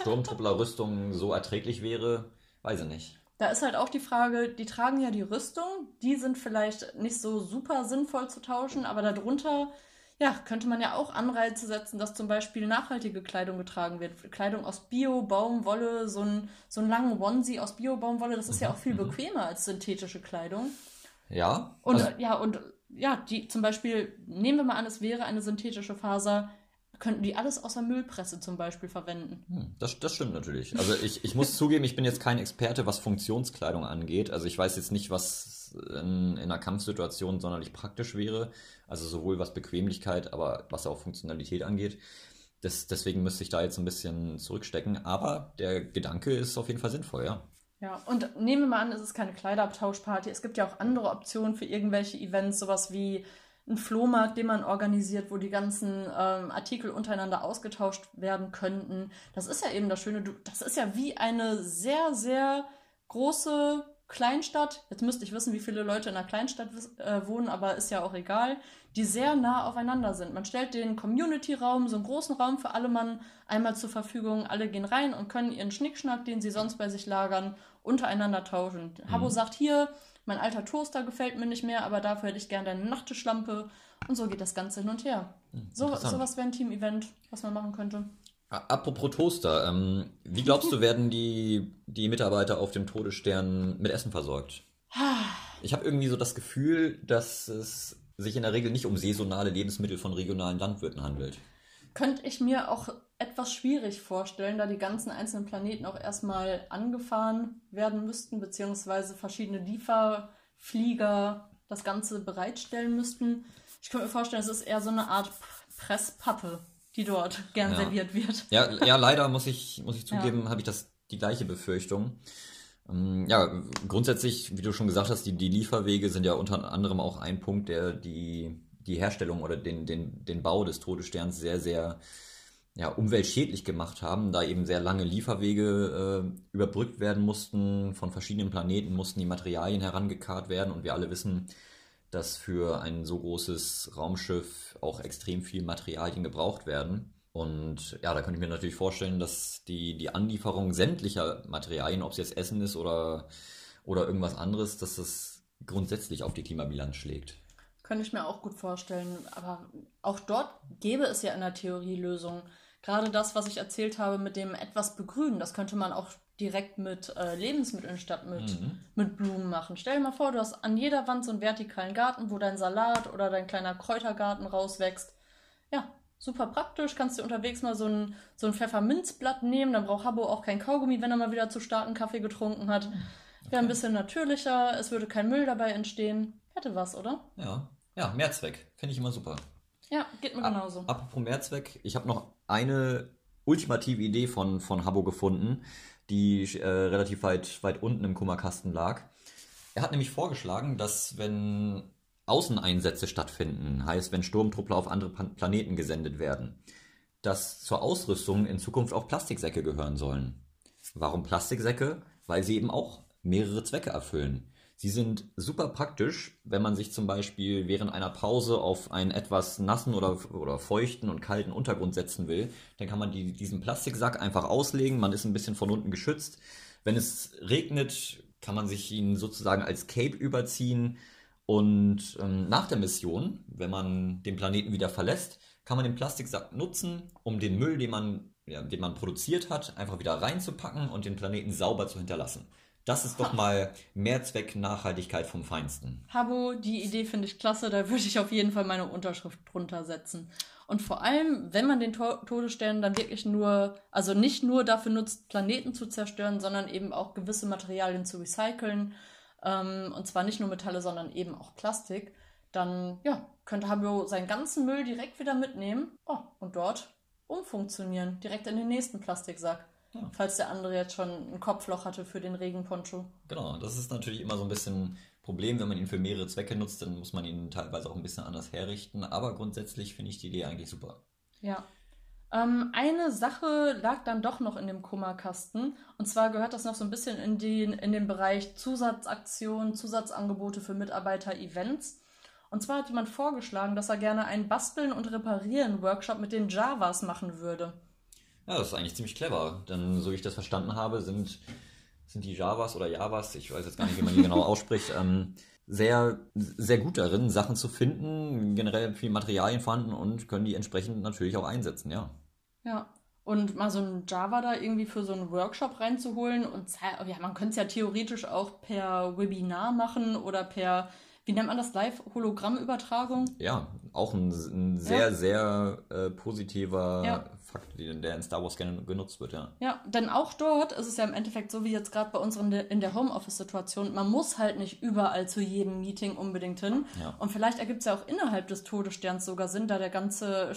Sturmtruppler-Rüstungen so erträglich wäre, weiß ich nicht. Da ist halt auch die Frage, die tragen ja die Rüstung, die sind vielleicht nicht so super sinnvoll zu tauschen, aber darunter ja, könnte man ja auch Anreize setzen, dass zum Beispiel nachhaltige Kleidung getragen wird. Kleidung aus Bio-Baumwolle, so ein, so einen langen Onesie aus Bio-Baumwolle, das ist ja auch viel Mhm. bequemer als synthetische Kleidung. Ja, Und also, ja, und ja, die zum Beispiel, nehmen wir mal an, es wäre eine synthetische Faser, könnten die alles aus der Müllpresse zum Beispiel verwenden. hm, das, das stimmt natürlich. Also ich, ich muss (laughs) zugeben, ich bin jetzt kein Experte, was Funktionskleidung angeht. Also ich weiß jetzt nicht, was in, in einer Kampfsituation sonderlich praktisch wäre. Also sowohl was Bequemlichkeit, aber was auch Funktionalität angeht. Das, deswegen müsste ich da jetzt ein bisschen zurückstecken. Aber der Gedanke ist auf jeden Fall sinnvoll, ja. Ja, und nehmen wir mal an, es ist keine Kleiderabtauschparty. Es gibt ja auch andere Optionen für irgendwelche Events, sowas wie ein Flohmarkt, den man organisiert, wo die ganzen ähm, Artikel untereinander ausgetauscht werden könnten. Das ist ja eben das Schöne. Du, das ist ja wie eine sehr, sehr große Kleinstadt. Jetzt müsste ich wissen, wie viele Leute in einer Kleinstadt äh, wohnen, aber ist ja auch egal. Die sehr nah aufeinander sind. Man stellt den Community-Raum, so einen großen Raum für alle Mann einmal zur Verfügung. Alle gehen rein und können ihren Schnickschnack, den sie sonst bei sich lagern, untereinander tauschen. Habo sagt hier, mein alter Toaster gefällt mir nicht mehr, aber dafür hätte ich gerne deine Nachttischlampe. Und so geht das Ganze hin und her. So, interessant. sowas wäre ein Team-Event, was man machen könnte. Apropos Toaster, ähm, wie glaubst du, werden die, die Mitarbeiter auf dem Todesstern mit Essen versorgt? Ich habe irgendwie so das Gefühl, dass es sich in der Regel nicht um saisonale Lebensmittel von regionalen Landwirten handelt. Könnte ich mir auch etwas schwierig vorstellen, da die ganzen einzelnen Planeten auch erstmal angefahren werden müssten, beziehungsweise verschiedene Lieferflieger das Ganze bereitstellen müssten. Ich könnte mir vorstellen, es ist eher so eine Art Presspappe, die dort gern Ja. serviert wird. Ja, ja leider muss ich, muss ich zugeben, habe ich das die gleiche Befürchtung. Ähm, Ja, grundsätzlich, wie du schon gesagt hast, die, die Lieferwege sind ja unter anderem auch ein Punkt, der die, die Herstellung oder den, den, den Bau des Todessterns sehr, sehr ja, umweltschädlich gemacht haben, da eben sehr lange Lieferwege äh, überbrückt werden mussten. Von verschiedenen Planeten mussten die Materialien herangekarrt werden und wir alle wissen, dass für ein so großes Raumschiff auch extrem viel Materialien gebraucht werden. Und ja, da könnte ich mir natürlich vorstellen, dass die, die Anlieferung sämtlicher Materialien, ob es jetzt Essen ist oder, oder irgendwas anderes, dass das grundsätzlich auf die Klimabilanz schlägt. Könnte ich mir auch gut vorstellen. Aber auch dort gäbe es ja in der Theorie Lösungen. Gerade das, was ich erzählt habe mit dem etwas begrünen, das könnte man auch direkt mit äh, Lebensmitteln statt mit, mit Blumen machen. Stell dir mal vor, du hast an jeder Wand so einen vertikalen Garten, wo dein Salat oder dein kleiner Kräutergarten rauswächst. Ja, super praktisch. Kannst du unterwegs mal so ein, so ein Pfefferminzblatt nehmen. Dann braucht Habbo auch kein Kaugummi, wenn er mal wieder zu stark einen Kaffee getrunken hat. (laughs) Wäre ein bisschen natürlicher. Es würde kein Müll dabei entstehen. Hätte was, oder? Ja, ja, Mehrzweck. Finde ich immer super. Ja, geht mir genauso. Apropos Mehrzweck, ich habe noch eine ultimative Idee von, von Habbo gefunden, die äh, relativ weit, weit unten im Kummerkasten lag. Er hat nämlich vorgeschlagen, dass wenn Außeneinsätze stattfinden, heißt wenn Sturmtruppler auf andere Pan Planeten gesendet werden, dass zur Ausrüstung in Zukunft auch Plastiksäcke gehören sollen. Warum Plastiksäcke? Weil sie eben auch mehrere Zwecke erfüllen. Sie sind super praktisch, wenn man sich zum Beispiel während einer Pause auf einen etwas nassen oder, oder feuchten und kalten Untergrund setzen will. Dann kann man die, diesen Plastiksack einfach auslegen, man ist ein bisschen von unten geschützt. Wenn es regnet, kann man sich ihn sozusagen als Cape überziehen. Und ähm, nach der Mission, wenn man den Planeten wieder verlässt, kann man den Plastiksack nutzen, um den Müll, den man, ja, den man produziert hat, einfach wieder reinzupacken und den Planeten sauber zu hinterlassen. Das ist doch mal Mehrzweck Nachhaltigkeit vom Feinsten. Habo, die Idee finde ich klasse, da würde ich auf jeden Fall meine Unterschrift drunter setzen. Und vor allem, wenn man den to Todesstern dann wirklich nur, also nicht nur dafür nutzt, Planeten zu zerstören, sondern eben auch gewisse Materialien zu recyceln, ähm, und zwar nicht nur Metalle, sondern eben auch Plastik, dann ja, könnte Habio seinen ganzen Müll direkt wieder mitnehmen oh, und dort umfunktionieren, direkt in den nächsten Plastiksack. Ja. Falls der andere jetzt schon ein Kopfloch hatte für den Regenponcho. Genau, das ist natürlich immer so ein bisschen Problem, wenn man ihn für mehrere Zwecke nutzt, dann muss man ihn teilweise auch ein bisschen anders herrichten. Aber grundsätzlich finde ich die Idee eigentlich super. Ja. Ähm, eine Sache lag dann doch noch in dem Kummerkasten. Und zwar gehört das noch so ein bisschen in den, in den Bereich Zusatzaktionen, Zusatzangebote für Mitarbeiter-Events. Und zwar hat jemand vorgeschlagen, dass er gerne einen Basteln- und Reparieren-Workshop mit den Javas machen würde. Ja, das ist eigentlich ziemlich clever, denn so wie ich das verstanden habe, sind, sind die Javas oder Javas, ich weiß jetzt gar nicht, wie man die genau (laughs) ausspricht, ähm, sehr, sehr gut darin, Sachen zu finden, generell viel Materialien vorhanden und können die entsprechend natürlich auch einsetzen, ja. Ja. Und mal so ein Java da irgendwie für so einen Workshop reinzuholen und ja, man könnte es ja theoretisch auch per Webinar machen oder per wie nennt man das, Live-Hologrammübertragung? Ja, auch ein, ein sehr, ja. sehr äh, positiver ja. Fakt, der in Star Wars gerne genutzt wird, ja. Ja, denn auch dort ist es ja im Endeffekt so wie jetzt gerade bei uns in der, in der Homeoffice-Situation, man muss halt nicht überall zu jedem Meeting unbedingt hin. Ja. Und vielleicht ergibt es ja auch innerhalb des Todessterns sogar Sinn, da der ganze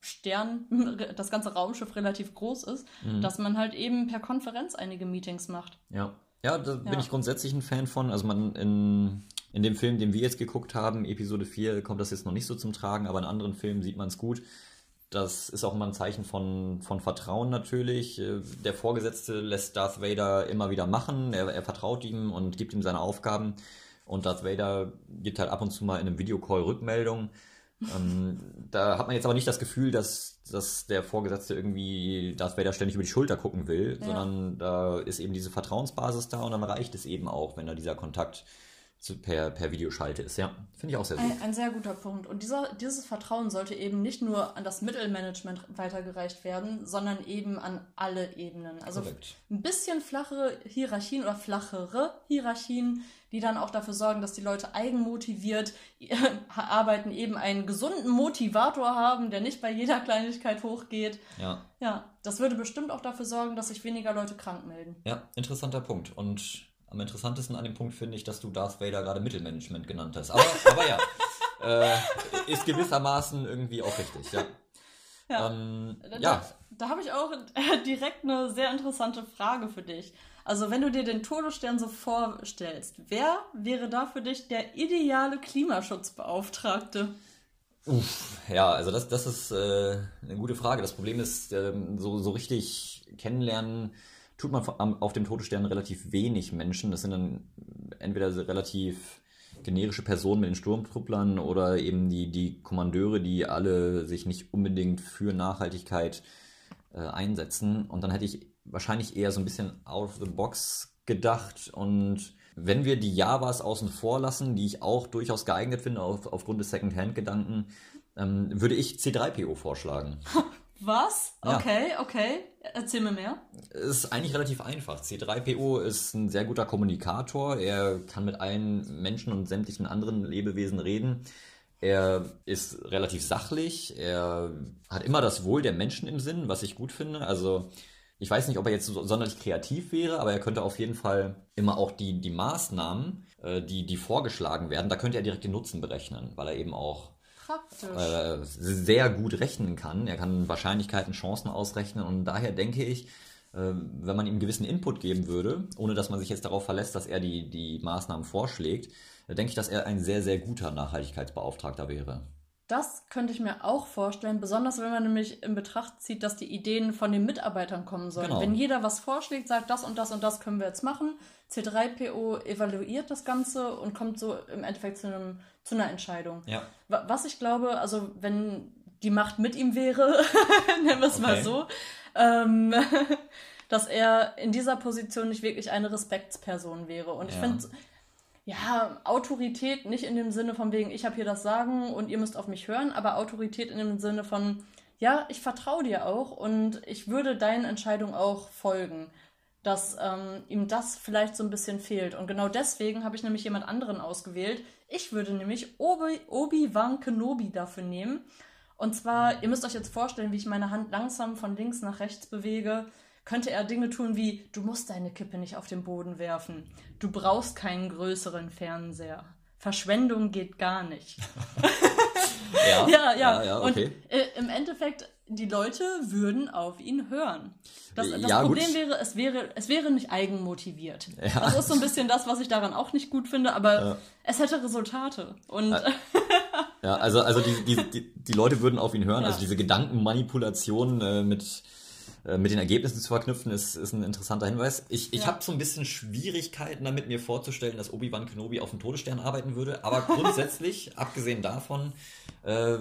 Stern, (laughs) das ganze Raumschiff relativ groß ist, mhm. dass man halt eben per Konferenz einige Meetings macht. Ja. Ja, da bin ich grundsätzlich ein Fan von. Also man in in dem Film, den wir jetzt geguckt haben, Episode 4, kommt das jetzt noch nicht so zum Tragen, aber in anderen Filmen sieht man es gut. Das ist auch immer ein Zeichen von, von Vertrauen natürlich. Äh, der Vorgesetzte lässt Darth Vader immer wieder machen. Er, er vertraut ihm und gibt ihm seine Aufgaben. Und Darth Vader gibt halt ab und zu mal in einem Videocall Rückmeldungen. ähm, da hat man jetzt aber nicht das Gefühl, dass, dass der Vorgesetzte irgendwie Darth Vader ständig über die Schulter gucken will, ja. sondern da ist eben diese Vertrauensbasis da und dann reicht es eben auch, wenn da dieser Kontakt per, per Videoschalte ist. Ja, finde ich auch sehr gut. Ein, ein, sehr guter Punkt. Und dieser, dieses Vertrauen sollte eben nicht nur an das Mittelmanagement weitergereicht werden, sondern eben an alle Ebenen. Also Korrekt. ein bisschen flachere Hierarchien oder flachere Hierarchien, die dann auch dafür sorgen, dass die Leute eigenmotiviert (laughs) arbeiten, eben einen gesunden Motivator haben, der nicht bei jeder Kleinigkeit hochgeht. Ja. Ja, das würde bestimmt auch dafür sorgen, dass sich weniger Leute krank melden. Ja, interessanter Punkt. Und am interessantesten an dem Punkt finde ich, dass du Darth Vader gerade Mittelmanagement genannt hast. Aber, (laughs) aber ja, äh, ist gewissermaßen irgendwie auch richtig, ja. Ja, ähm, da, ja. da habe ich auch (laughs) direkt eine sehr interessante Frage für dich. Also wenn du dir den Todesstern so vorstellst, wer wäre da für dich der ideale Klimaschutzbeauftragte? Uff, ja, also das, das ist äh, eine gute Frage. Das Problem ist, äh, so, so richtig kennenlernen tut man auf dem Todesstern relativ wenig Menschen. Das sind dann entweder relativ generische Personen mit den Sturmtrupplern oder eben die, die Kommandeure, die alle sich nicht unbedingt für Nachhaltigkeit äh, einsetzen. Und dann hätte ich wahrscheinlich eher so ein bisschen out of the box gedacht. Und wenn wir die Javas außen vor lassen, die ich auch durchaus geeignet finde auf, aufgrund des Second-Hand-Gedanken, ähm, würde ich C3PO vorschlagen. (laughs) Was? Okay, ja. okay. Erzähl mir mehr. Ist eigentlich relativ einfach. C3PO ist ein sehr guter Kommunikator. Er kann mit allen Menschen und sämtlichen anderen Lebewesen reden. Er ist relativ sachlich. Er hat immer das Wohl der Menschen im Sinn, was ich gut finde. Also ich weiß nicht, ob er jetzt sonderlich kreativ wäre, aber er könnte auf jeden Fall immer auch die, die Maßnahmen, äh, die, die vorgeschlagen werden, da könnte er direkt den Nutzen berechnen, weil er eben auch äh, sehr gut rechnen kann. Er kann Wahrscheinlichkeiten, Chancen ausrechnen und daher denke ich, äh, wenn man ihm gewissen Input geben würde, ohne dass man sich jetzt darauf verlässt, dass er die, die Maßnahmen vorschlägt, denke ich, dass er ein sehr, sehr guter Nachhaltigkeitsbeauftragter wäre. Das könnte ich mir auch vorstellen, besonders wenn man nämlich in Betracht zieht, dass die Ideen von den Mitarbeitern kommen sollen. Genau. Wenn jeder was vorschlägt, sagt, das und das und das können wir jetzt machen, C3PO evaluiert das Ganze und kommt so im Endeffekt zu, einem, zu einer Entscheidung. Ja. Was ich glaube, also wenn die Macht mit ihm wäre, (laughs) nennen wir es okay. mal so, ähm, (laughs) dass er in dieser Position nicht wirklich eine Respektsperson wäre. Und ja. ich finde, ja, Autorität nicht in dem Sinne von wegen, ich habe hier das Sagen und ihr müsst auf mich hören, aber Autorität in dem Sinne von, ja, ich vertraue dir auch und ich würde deinen Entscheidungen auch folgen. Dass ähm, ihm das vielleicht so ein bisschen fehlt. Und genau deswegen habe ich nämlich jemand anderen ausgewählt. Ich würde nämlich Obi-Wan Kenobi dafür nehmen. Und zwar, ihr müsst euch jetzt vorstellen, wie ich meine Hand langsam von links nach rechts bewege könnte er Dinge tun wie, du musst deine Kippe nicht auf den Boden werfen. Du brauchst keinen größeren Fernseher. Verschwendung geht gar nicht. (laughs) Ja, ja, ja. ja, ja, Und okay. äh, im Endeffekt, die Leute würden auf ihn hören. Das, das Ja, Problem gut. wäre, es wäre, es wäre nicht eigenmotiviert. Ja. Das ist so ein bisschen das, was ich daran auch nicht gut finde, aber Ja. es hätte Resultate. Und Ja, also, also die, die, die, die Leute würden auf ihn hören. Also diese Gedankenmanipulation äh, mit, mit den Ergebnissen zu verknüpfen, ist, ist ein interessanter Hinweis. Ich, ich Ja. habe so ein bisschen Schwierigkeiten damit, mir vorzustellen, dass Obi-Wan Kenobi auf dem Todesstern arbeiten würde. Aber (laughs) grundsätzlich, abgesehen davon, äh,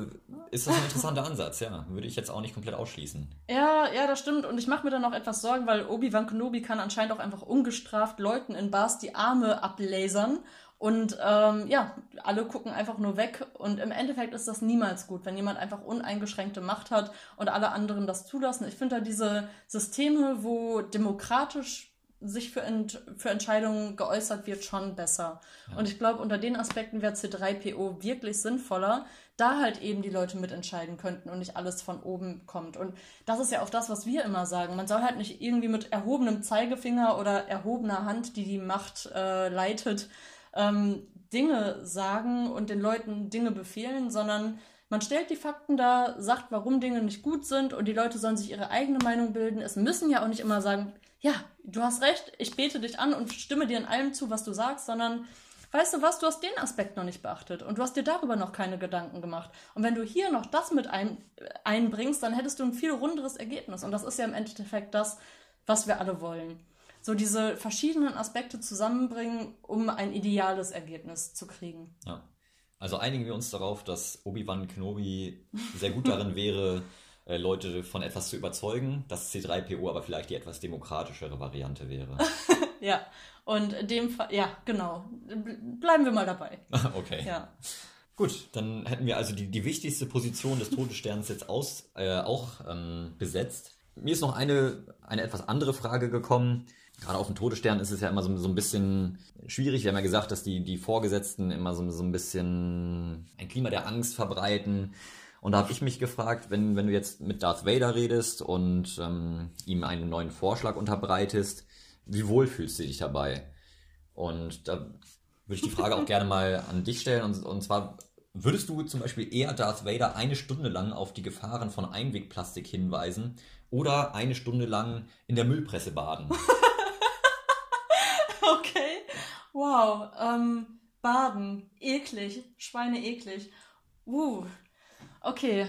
ist das ein interessanter Ansatz. Ja, würde ich jetzt auch nicht komplett ausschließen. Ja, ja, das stimmt. Und ich mache mir dann auch etwas Sorgen, weil Obi-Wan Kenobi kann anscheinend auch einfach ungestraft Leuten in Bars die Arme ablasern. Und ähm, ja, alle gucken einfach nur weg. Und im Endeffekt ist das niemals gut, wenn jemand einfach uneingeschränkte Macht hat und alle anderen das zulassen. Ich finde da diese Systeme, wo demokratisch sich für, Ent für Entscheidungen geäußert wird, schon besser. Und ich glaube, unter den Aspekten wäre C3PO wirklich sinnvoller, da halt eben die Leute mitentscheiden könnten und nicht alles von oben kommt. Und das ist ja auch das, was wir immer sagen. Man soll halt nicht irgendwie mit erhobenem Zeigefinger oder erhobener Hand, die die Macht äh, leitet, ähm, Dinge sagen und den Leuten Dinge befehlen, sondern man stellt die Fakten dar, sagt, warum Dinge nicht gut sind und die Leute sollen sich ihre eigene Meinung bilden. Es müssen ja auch nicht immer sagen, ja, du hast recht, ich bete dich an und stimme dir in allem zu, was du sagst, sondern weißt du was, du hast den Aspekt noch nicht beachtet und du hast dir darüber noch keine Gedanken gemacht. Und wenn du hier noch das mit ein, einbringst, dann hättest du ein viel runderes Ergebnis. Und das ist ja im Endeffekt das, was wir alle wollen. So diese verschiedenen Aspekte zusammenbringen, um ein ideales Ergebnis zu kriegen. Ja. Also einigen wir uns darauf, dass Obi-Wan Kenobi sehr gut darin (laughs) wäre, äh, Leute von etwas zu überzeugen, dass C3PO aber vielleicht die etwas demokratischere Variante wäre. (laughs) Ja, und in dem Fall, ja, genau. Bleiben wir mal dabei. (laughs) okay. Ja. Gut, dann hätten wir also die, die wichtigste Position des Todessterns jetzt aus, äh, auch ähm, besetzt. Mir ist noch eine, eine etwas andere Frage gekommen. Gerade auf dem Todesstern ist es ja immer so, so ein bisschen schwierig. Wir haben ja gesagt, dass die, die Vorgesetzten immer so, so ein bisschen ein Klima der Angst verbreiten. Und da habe ich mich gefragt, wenn, wenn du jetzt mit Darth Vader redest und ähm, ihm einen neuen Vorschlag unterbreitest, wie wohl fühlst du dich dabei? Und da würde ich die Frage auch (laughs) gerne mal an dich stellen. Und, und zwar, würdest du zum Beispiel eher Darth Vader eine Stunde lang auf die Gefahren von Einwegplastik hinweisen oder eine Stunde lang in der Müllpresse baden? (laughs) (laughs) Okay. Wow. Ähm, baden. Eklig. Schweine eklig. Uh. Okay.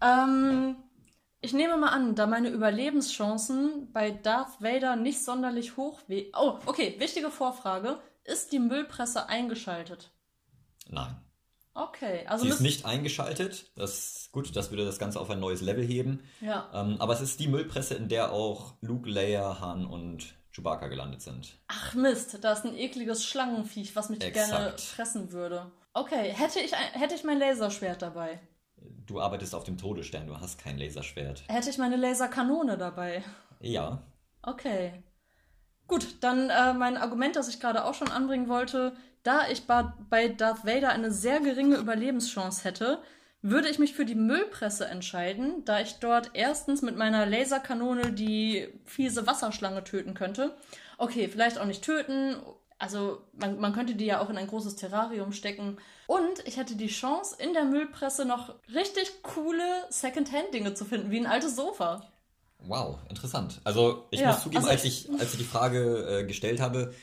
Ähm, ich nehme mal an, da meine Überlebenschancen bei Darth Vader nicht sonderlich hoch we Oh, okay. Wichtige Vorfrage. Ist die Müllpresse eingeschaltet? Nein. Okay. Also Sie ist nicht eingeschaltet. Das ist gut, das würde das Ganze auf ein neues Level heben. Ja. Ähm, aber es ist die Müllpresse, in der auch Luke, Leia, Han und Chewbacca gelandet sind. Ach Mist, da ist ein ekliges Schlangenviech, was mich Exakt. gerne fressen würde. Okay, hätte ich, ein, hätte ich mein Laserschwert dabei? Du arbeitest auf dem Todesstern, du hast kein Laserschwert. Hätte ich meine Laserkanone dabei? Ja. Okay. Gut, dann äh, mein Argument, das ich gerade auch schon anbringen wollte, da ich bei Darth Vader eine sehr geringe Überlebenschance hätte, würde ich mich für die Müllpresse entscheiden, da ich dort erstens mit meiner Laserkanone die fiese Wasserschlange töten könnte. Okay, vielleicht auch nicht töten, also man, man könnte die ja auch in ein großes Terrarium stecken. Und ich hätte die Chance, in der Müllpresse noch richtig coole Secondhand-Dinge zu finden, wie ein altes Sofa. Wow, interessant. Also ich Ja, muss zugeben, also als ich, als ich die Frage äh, gestellt habe,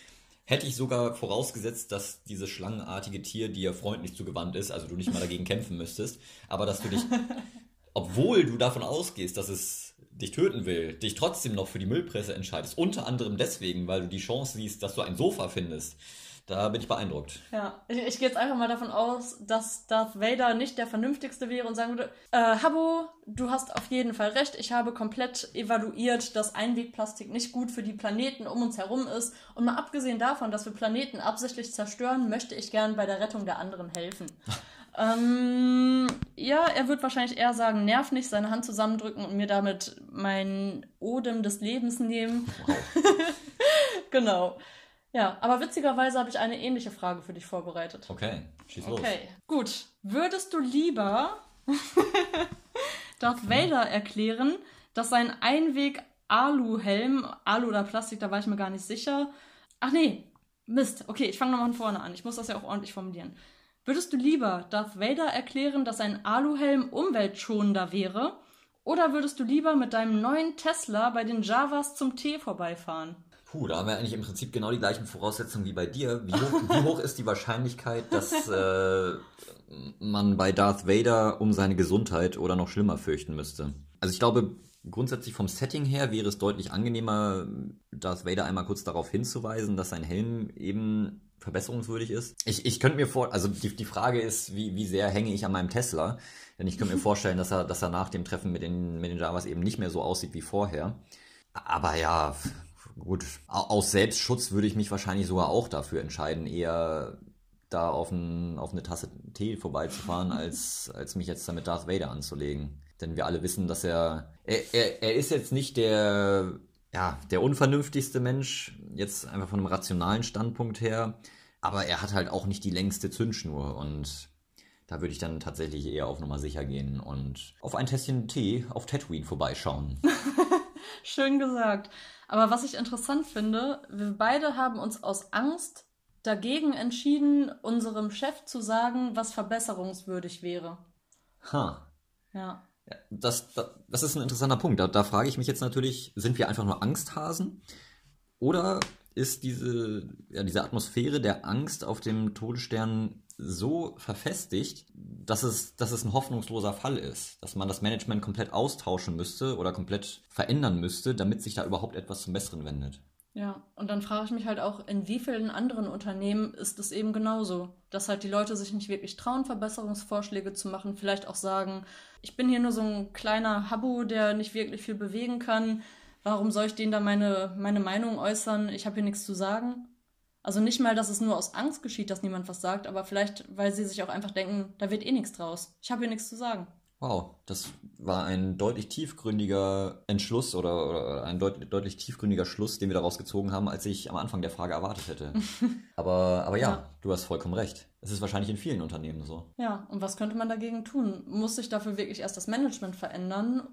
hätte ich sogar vorausgesetzt, dass dieses schlangenartige Tier dir freundlich zugewandt ist, also du nicht mal dagegen kämpfen müsstest, aber dass du dich, (laughs) obwohl du davon ausgehst, dass es dich töten will, dich trotzdem noch für die Müllpresse entscheidest. Unter anderem deswegen, weil du die Chance siehst, dass du ein Sofa findest. Da bin ich beeindruckt. Ja, ich, ich gehe jetzt einfach mal davon aus, dass Darth Vader nicht der Vernünftigste wäre und sagen würde, äh, Habbo, du hast auf jeden Fall recht, ich habe komplett evaluiert, dass Einwegplastik nicht gut für die Planeten um uns herum ist. Und mal abgesehen davon, dass wir Planeten absichtlich zerstören, möchte ich gern bei der Rettung der anderen helfen. (laughs) ähm, ja, er wird wahrscheinlich eher sagen, nerv nicht, seine Hand zusammendrücken und mir damit mein Odem des Lebens nehmen. Wow. (laughs) Genau. Ja, aber witzigerweise habe ich eine ähnliche Frage für dich vorbereitet. Okay, schieß los. Okay, gut. Würdest du lieber (laughs) Darth Vader erklären, dass sein Einweg-Aluhelm, Alu oder Plastik, da war ich mir gar nicht sicher. Ach nee, Mist. Okay, ich fange nochmal von vorne an. Ich muss das ja auch ordentlich formulieren. Würdest du lieber Darth Vader erklären, dass ein Aluhelm umweltschonender wäre? Oder würdest du lieber mit deinem neuen Tesla bei den Javas zum Tee vorbeifahren? Puh, da haben wir eigentlich im Prinzip genau die gleichen Voraussetzungen wie bei dir. Wie hoch, wie (laughs) hoch ist die Wahrscheinlichkeit, dass äh, man bei Darth Vader um seine Gesundheit oder noch schlimmer fürchten müsste? Also ich glaube, grundsätzlich vom Setting her wäre es deutlich angenehmer, Darth Vader einmal kurz darauf hinzuweisen, dass sein Helm eben verbesserungswürdig ist. Ich, ich könnte mir vor, also die, die Frage ist, wie, wie sehr hänge ich an meinem Tesla? Denn ich könnte mir (laughs) vorstellen, dass er, dass er nach dem Treffen mit den, mit den Javas eben nicht mehr so aussieht wie vorher. Aber ja, gut, aus Selbstschutz würde ich mich wahrscheinlich sogar auch dafür entscheiden, eher da auf, ein, auf eine Tasse Tee vorbeizufahren, (laughs) als, als mich jetzt damit Darth Vader anzulegen. Denn wir alle wissen, dass er, er, er, er ist jetzt nicht der, ja, der unvernünftigste Mensch, jetzt einfach von einem rationalen Standpunkt her, aber er hat halt auch nicht die längste Zündschnur und da würde ich dann tatsächlich eher auf Nummer sicher gehen und auf ein Tässchen Tee auf Tatooine vorbeischauen. (laughs) Schön gesagt. Aber was ich interessant finde, wir beide haben uns aus Angst dagegen entschieden, unserem Chef zu sagen, was verbesserungswürdig wäre. Ha. Ja. das, das, das, ist ein interessanter Punkt. Da, da frage ich mich jetzt natürlich, sind wir einfach nur Angsthasen? Oder ist diese, ja, diese Atmosphäre der Angst auf dem Todesstern so verfestigt, dass es, dass es ein hoffnungsloser Fall ist, dass man das Management komplett austauschen müsste oder komplett verändern müsste, damit sich da überhaupt etwas zum Besseren wendet. Ja, und dann frage ich mich halt auch, in wie vielen anderen Unternehmen ist es eben genauso, dass halt die Leute sich nicht wirklich trauen, Verbesserungsvorschläge zu machen, vielleicht auch sagen, ich bin hier nur so ein kleiner Habu, der nicht wirklich viel bewegen kann, warum soll ich denen da meine, meine Meinung äußern, ich habe hier nichts zu sagen. Also nicht mal, dass es nur aus Angst geschieht, dass niemand was sagt, aber vielleicht, weil sie sich auch einfach denken, da wird eh nichts draus. Ich habe hier nichts zu sagen. Wow, das war ein deutlich tiefgründiger Entschluss oder, oder ein deut deutlich tiefgründiger Schluss, den wir daraus gezogen haben, als ich am Anfang der Frage erwartet hätte. (laughs) aber, aber ja, ja, du hast vollkommen recht. Es ist wahrscheinlich in vielen Unternehmen so. Ja, und was könnte man dagegen tun? Muss sich dafür wirklich erst das Management verändern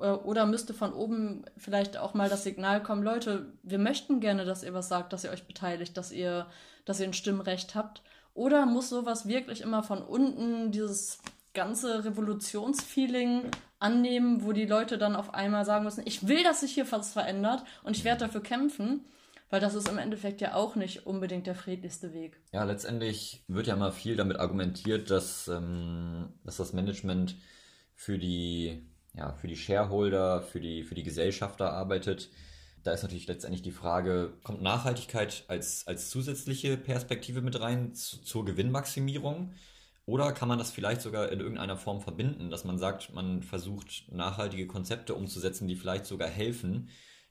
oder müsste von oben vielleicht auch mal das Signal kommen, Leute, wir möchten gerne, dass ihr was sagt, dass ihr euch beteiligt, dass ihr, dass ihr ein Stimmrecht habt. Oder muss sowas wirklich immer von unten dieses ganze Revolutionsfeeling annehmen, wo die Leute dann auf einmal sagen müssen, ich will, dass sich hier was verändert und ich werde dafür kämpfen, weil das ist im Endeffekt ja auch nicht unbedingt der friedlichste Weg. Ja, letztendlich wird ja mal viel damit argumentiert, dass, ähm, dass das Management für die ja, für die Shareholder, für die, für die Gesellschafter arbeitet. Da ist natürlich letztendlich die Frage, kommt Nachhaltigkeit als, als zusätzliche Perspektive mit rein zu, zur Gewinnmaximierung? Oder kann man das vielleicht sogar in irgendeiner Form verbinden, dass man sagt, man versucht nachhaltige Konzepte umzusetzen, die vielleicht sogar helfen,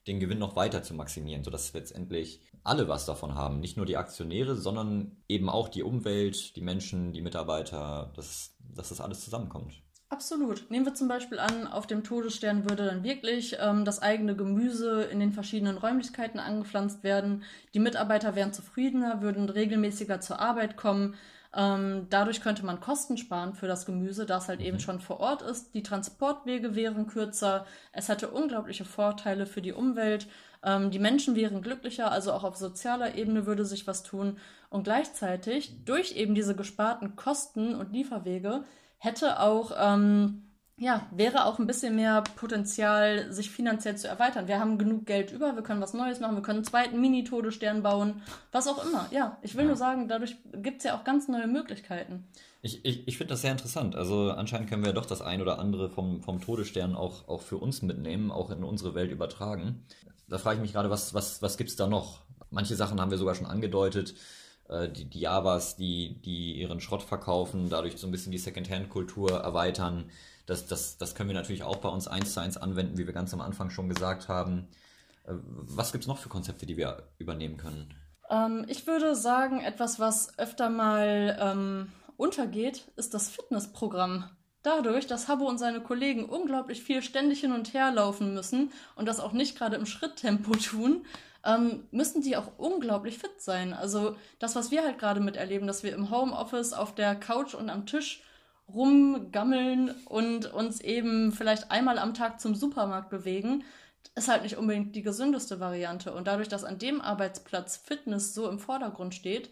den Gewinn noch weiter zu maximieren, sodass letztendlich alle was davon haben. Nicht nur die Aktionäre, sondern eben auch die Umwelt, die Menschen, die Mitarbeiter, dass, dass das alles zusammenkommt. Absolut. Nehmen wir zum Beispiel an, auf dem Todesstern würde dann wirklich ähm, das eigene Gemüse in den verschiedenen Räumlichkeiten angepflanzt werden. Die Mitarbeiter wären zufriedener, würden regelmäßiger zur Arbeit kommen. Ähm, dadurch könnte man Kosten sparen für das Gemüse, das halt mhm. eben schon vor Ort ist. Die Transportwege wären kürzer. Es hätte unglaubliche Vorteile für die Umwelt. Ähm, die Menschen wären glücklicher, also auch auf sozialer Ebene würde sich was tun. Und gleichzeitig durch eben diese gesparten Kosten und Lieferwege hätte auch, ähm, ja, wäre auch ein bisschen mehr Potenzial, sich finanziell zu erweitern. Wir haben genug Geld über, wir können was Neues machen, wir können einen zweiten Mini-Todesstern bauen, was auch immer. Ja, ich will ja. nur sagen, dadurch gibt es ja auch ganz neue Möglichkeiten. Ich, ich, ich finde das sehr interessant. Also anscheinend können wir doch das ein oder andere vom, vom Todesstern auch, auch für uns mitnehmen, auch in unsere Welt übertragen. Da frage ich mich gerade, was, was, was gibt es da noch? Manche Sachen haben wir sogar schon angedeutet. Äh, die, die Javas, die, die ihren Schrott verkaufen, dadurch so ein bisschen die Secondhand-Kultur erweitern. Das, das, das können wir natürlich auch bei uns eins zu eins anwenden, wie wir ganz am Anfang schon gesagt haben. Äh, was gibt es noch für Konzepte, die wir übernehmen können? Ähm, ich würde sagen, etwas, was öfter mal ähm, untergeht, ist das Fitnessprogramm. Dadurch, dass Habbo und seine Kollegen unglaublich viel ständig hin und her laufen müssen und das auch nicht gerade im Schritttempo tun, ähm, müssen die auch unglaublich fit sein. Also das, was wir halt gerade miterleben, dass wir im Homeoffice auf der Couch und am Tisch rumgammeln und uns eben vielleicht einmal am Tag zum Supermarkt bewegen, ist halt nicht unbedingt die gesündeste Variante. Und dadurch, dass an dem Arbeitsplatz Fitness so im Vordergrund steht,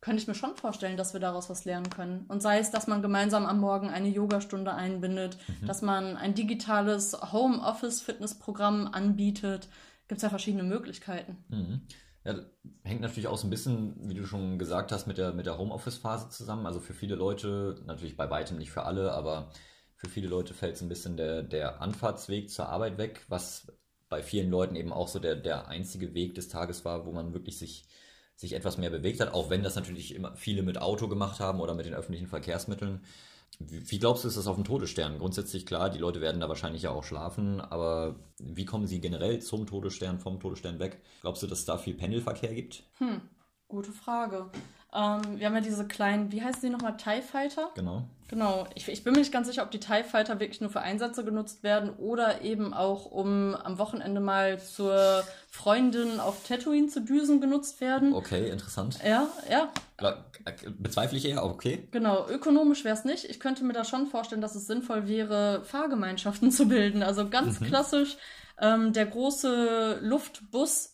könnte ich mir schon vorstellen, dass wir daraus was lernen können. Und sei es, dass man gemeinsam am Morgen eine Yogastunde einbindet, mhm. dass man ein digitales Homeoffice-Fitnessprogramm anbietet. Gibt es ja verschiedene Möglichkeiten. Mhm. Ja, hängt natürlich auch so ein bisschen, wie du schon gesagt hast, mit der, mit der Homeoffice-Phase zusammen. Also für viele Leute, natürlich bei weitem nicht für alle, aber für viele Leute fällt so ein bisschen der, der Anfahrtsweg zur Arbeit weg, was bei vielen Leuten eben auch so der, der einzige Weg des Tages war, wo man wirklich sich, sich etwas mehr bewegt hat, auch wenn das natürlich immer viele mit Auto gemacht haben oder mit den öffentlichen Verkehrsmitteln. Wie glaubst du, ist das auf dem Todesstern? Grundsätzlich klar, die Leute werden da wahrscheinlich ja auch schlafen, aber wie kommen sie generell zum Todesstern, vom Todesstern weg? Glaubst du, dass es da viel Pendelverkehr gibt? Hm, gute Frage. Ähm, wir haben ja diese kleinen, wie heißen die nochmal, TIE Fighter? Genau. Genau. Ich, ich bin mir nicht ganz sicher, ob die TIE Fighter wirklich nur für Einsätze genutzt werden oder eben auch, um am Wochenende mal zur Freundin auf Tatooine zu düsen genutzt werden. Okay, interessant. Ja, ja. Bezweifle ich eher, okay. Genau, ökonomisch wäre es nicht. Ich könnte mir da schon vorstellen, dass es sinnvoll wäre, Fahrgemeinschaften (laughs) zu bilden. Also ganz mhm. klassisch ähm, der große Luftbus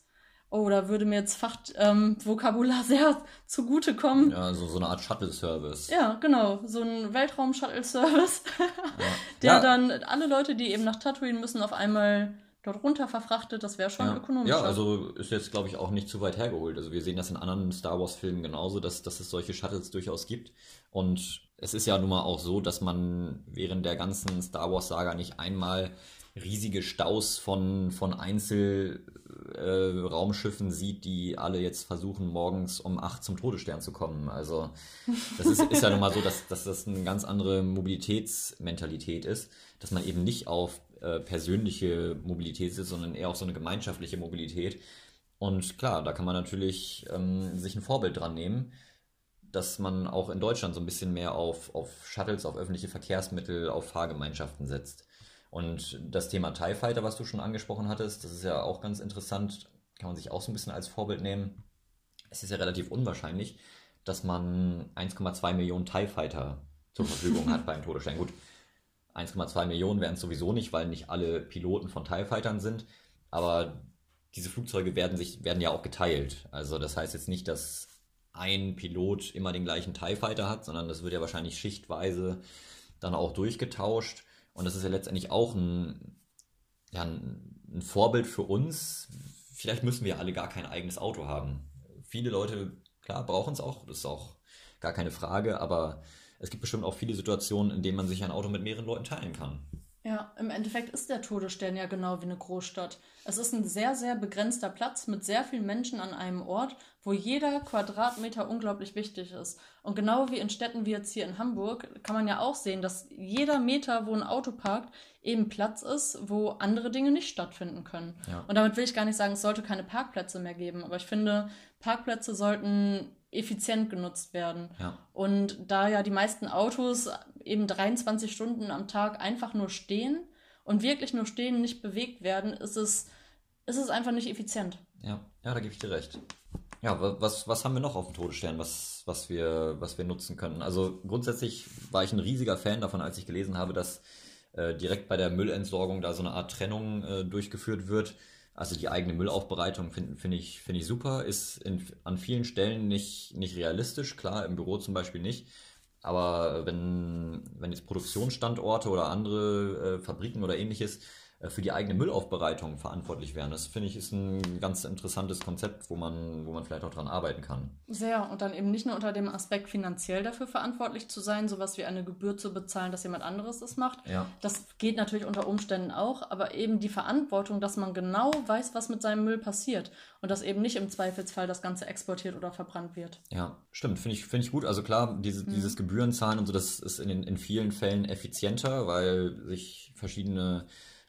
Oh, da würde mir jetzt Fachvokabular ähm, (laughs) sehr zugutekommen. Ja, so, so eine Art Shuttle-Service. Ja, genau. So ein Weltraum-Shuttle-Service, (laughs) ja. der ja. dann alle Leute, die eben nach Tatooine müssen, auf einmal dort runter verfrachtet. Das wäre schon ja. ökonomisch. Ja, also ist jetzt, glaube ich, auch nicht zu weit hergeholt. Also wir sehen das in anderen Star Wars-Filmen genauso, dass, dass es solche Shuttles durchaus gibt. Und es ist ja nun mal auch so, dass man während der ganzen Star Wars-Saga nicht einmal riesige Staus von, von Einzelraumschiffen äh, sieht, die alle jetzt versuchen, morgens um acht zum Todesstern zu kommen. Also das ist, ist ja nun mal so, dass, dass das eine ganz andere Mobilitätsmentalität ist, dass man eben nicht auf äh, persönliche Mobilität sitzt, sondern eher auf so eine gemeinschaftliche Mobilität. Und klar, da kann man natürlich ähm, sich ein Vorbild dran nehmen, dass man auch in Deutschland so ein bisschen mehr auf, auf Shuttles, auf öffentliche Verkehrsmittel, auf Fahrgemeinschaften setzt. Und das Thema TIE Fighter, was du schon angesprochen hattest, das ist ja auch ganz interessant, kann man sich auch so ein bisschen als Vorbild nehmen. Es ist ja relativ unwahrscheinlich, dass man 1,2 Millionen TIE Fighter zur (laughs) Verfügung hat beim Todesstern. Gut, 1,2 Millionen wären es sowieso nicht, weil nicht alle Piloten von TIE Fightern sind, aber diese Flugzeuge werden sich, werden ja auch geteilt. Also das heißt jetzt nicht, dass ein Pilot immer den gleichen TIE Fighter hat, sondern das wird ja wahrscheinlich schichtweise dann auch durchgetauscht. Und das ist ja letztendlich auch ein, ja, ein Vorbild für uns. Vielleicht müssen wir alle gar kein eigenes Auto haben. Viele Leute, klar, brauchen es auch, das ist auch gar keine Frage, aber es gibt bestimmt auch viele Situationen, in denen man sich ein Auto mit mehreren Leuten teilen kann. Ja, im Endeffekt ist der Todesstern ja genau wie eine Großstadt. Es ist ein sehr, sehr begrenzter Platz mit sehr vielen Menschen an einem Ort, wo jeder Quadratmeter unglaublich wichtig ist. Und genau wie in Städten wie jetzt hier in Hamburg kann man ja auch sehen, dass jeder Meter, wo ein Auto parkt, eben Platz ist, wo andere Dinge nicht stattfinden können. Ja. Und damit will ich gar nicht sagen, es sollte keine Parkplätze mehr geben. Aber ich finde, Parkplätze sollten effizient genutzt werden. Ja. Und da ja die meisten Autos eben 23 Stunden am Tag einfach nur stehen und wirklich nur stehen, nicht bewegt werden, ist es, ist es einfach nicht effizient. Ja, ja, da gebe ich dir recht. Ja, was, was haben wir noch auf dem Todesstern, was, was, wir, was wir nutzen können? Also grundsätzlich war ich ein riesiger Fan davon, als ich gelesen habe, dass äh, direkt bei der Müllentsorgung da so eine Art Trennung äh, durchgeführt wird also die eigene Müllaufbereitung finde find ich, find ich super, ist in, an vielen Stellen nicht, nicht realistisch, klar, im Büro zum Beispiel nicht. Aber wenn, wenn jetzt Produktionsstandorte oder andere äh, Fabriken oder ähnliches äh, für die eigene Müllaufbereitung verantwortlich wären. Das finde ich ist ein ganz interessantes Konzept, wo man, wo man vielleicht auch dran arbeiten kann. Sehr. Und dann eben nicht nur unter dem Aspekt finanziell dafür verantwortlich zu sein, sowas wie eine Gebühr zu bezahlen, dass jemand anderes das macht. Ja. Das geht natürlich unter Umständen auch, aber eben die Verantwortung, dass man genau weiß, was mit seinem Müll passiert und dass eben nicht im Zweifelsfall das Ganze exportiert oder verbrannt wird. Ja, stimmt. Finde ich, find ich gut. Also klar, diese, mhm. dieses Gebührenzahlen und so, das ist in, in vielen Fällen effizienter, weil sich verschiedene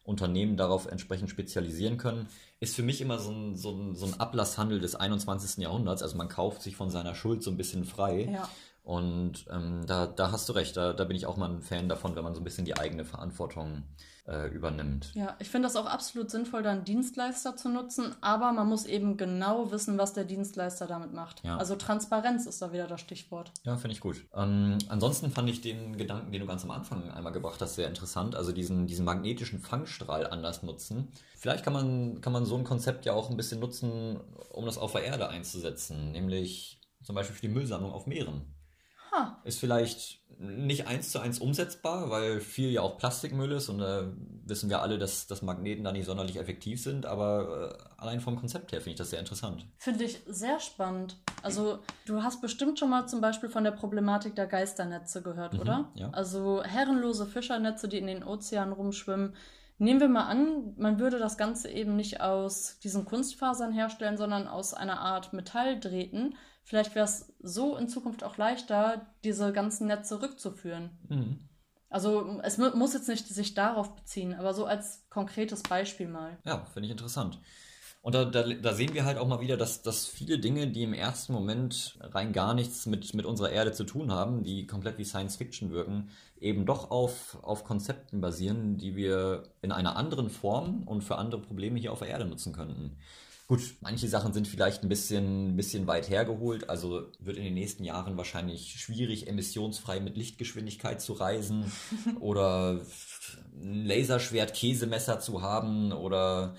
Unternehmen darauf entsprechend spezialisieren können, ist für mich immer so ein, so ein, so ein Ablasshandel des 21. Jahrhunderts. Also man kauft sich von seiner Schuld so ein bisschen frei. Ja. Und ähm, da, da hast du recht, da, da bin ich auch mal ein Fan davon, wenn man so ein bisschen die eigene Verantwortung äh, übernimmt. Ja, ich finde das auch absolut sinnvoll, dann Dienstleister zu nutzen, aber man muss eben genau wissen, was der Dienstleister damit macht. Ja. Also Transparenz ist da wieder das Stichwort. Ja, finde ich gut. Ähm, ansonsten fand ich den Gedanken, den du ganz am Anfang einmal gebracht hast, sehr interessant. Also diesen, diesen magnetischen Fangstrahl anders nutzen. Vielleicht kann man, kann man so ein Konzept ja auch ein bisschen nutzen, um das auf der Erde einzusetzen, nämlich zum Beispiel für die Müllsammlung auf Meeren. Ha, Ist vielleicht nicht eins zu eins umsetzbar, weil viel ja auch Plastikmüll ist und da wissen wir alle, dass, dass Magneten da nicht sonderlich effektiv sind, aber äh, allein vom Konzept her finde ich das sehr interessant. finde ich sehr spannend. Also du hast bestimmt schon mal zum Beispiel von der Problematik der Geisternetze gehört, Mhm, oder? ja. Also herrenlose Fischernetze, die in den Ozeanen rumschwimmen. Nehmen wir mal an, man würde das Ganze eben nicht aus diesen Kunstfasern herstellen, sondern aus einer Art Metalldrähten. Vielleicht wäre es so in Zukunft auch leichter, diese ganzen Netze rückzuführen. Mhm. Also es mu muss jetzt nicht sich darauf beziehen, aber so als konkretes Beispiel mal. Ja, finde ich interessant. Und da, da, da sehen wir halt auch mal wieder, dass, dass viele Dinge, die im ersten Moment rein gar nichts mit, mit unserer Erde zu tun haben, die komplett wie Science Fiction wirken, eben doch auf, auf Konzepten basieren, die wir in einer anderen Form und für andere Probleme hier auf der Erde nutzen könnten. Gut, manche Sachen sind vielleicht ein bisschen, bisschen weit hergeholt. Also wird in den nächsten Jahren wahrscheinlich schwierig, emissionsfrei mit Lichtgeschwindigkeit zu reisen (laughs) oder ein Laserschwert-Käsemesser zu haben oder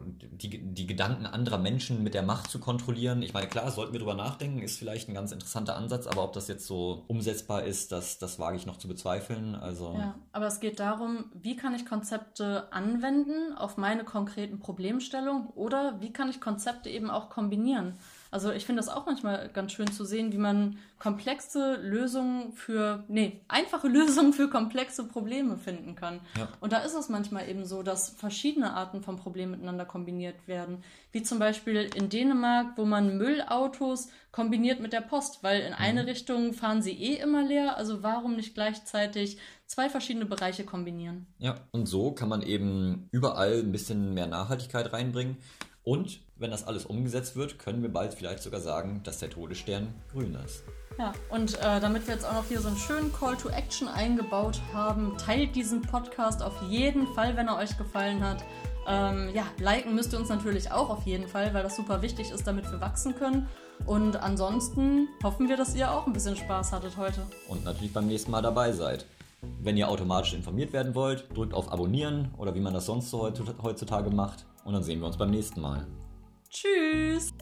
die, die Gedanken anderer Menschen mit der Macht zu kontrollieren. Ich meine, klar, sollten wir drüber nachdenken, ist vielleicht ein ganz interessanter Ansatz, aber ob das jetzt so umsetzbar ist, das, das wage ich noch zu bezweifeln. Also, Ja, aber es geht darum, wie kann ich Konzepte anwenden auf meine konkreten Problemstellungen oder wie kann ich Konzepte eben auch kombinieren. Also ich finde das auch manchmal ganz schön zu sehen, wie man komplexe Lösungen für, nee, einfache (laughs) Lösungen für komplexe Probleme finden kann. Ja. Und da ist es manchmal eben so, dass verschiedene Arten von Problemen miteinander kombiniert werden. Wie zum Beispiel in Dänemark, wo man Müllautos kombiniert mit der Post, weil in eine Richtung fahren sie eh immer leer, also warum nicht gleichzeitig zwei verschiedene Bereiche kombinieren? Ja, und so kann man eben überall ein bisschen mehr Nachhaltigkeit reinbringen. Und wenn das alles umgesetzt wird, können wir bald vielleicht sogar sagen, dass der Todesstern grün ist. Ja, und äh, damit wir jetzt auch noch hier so einen schönen Call to Action eingebaut haben, teilt diesen Podcast auf jeden Fall, wenn er euch gefallen hat. Ähm, ja, liken müsst ihr uns natürlich auch auf jeden Fall, weil das super wichtig ist, damit wir wachsen können. Und ansonsten hoffen wir, dass ihr auch ein bisschen Spaß hattet heute. Und natürlich beim nächsten Mal dabei seid. Wenn ihr automatisch informiert werden wollt, drückt auf Abonnieren oder wie man das sonst so heutzutage macht. Und dann sehen wir uns beim nächsten Mal. Tschüss!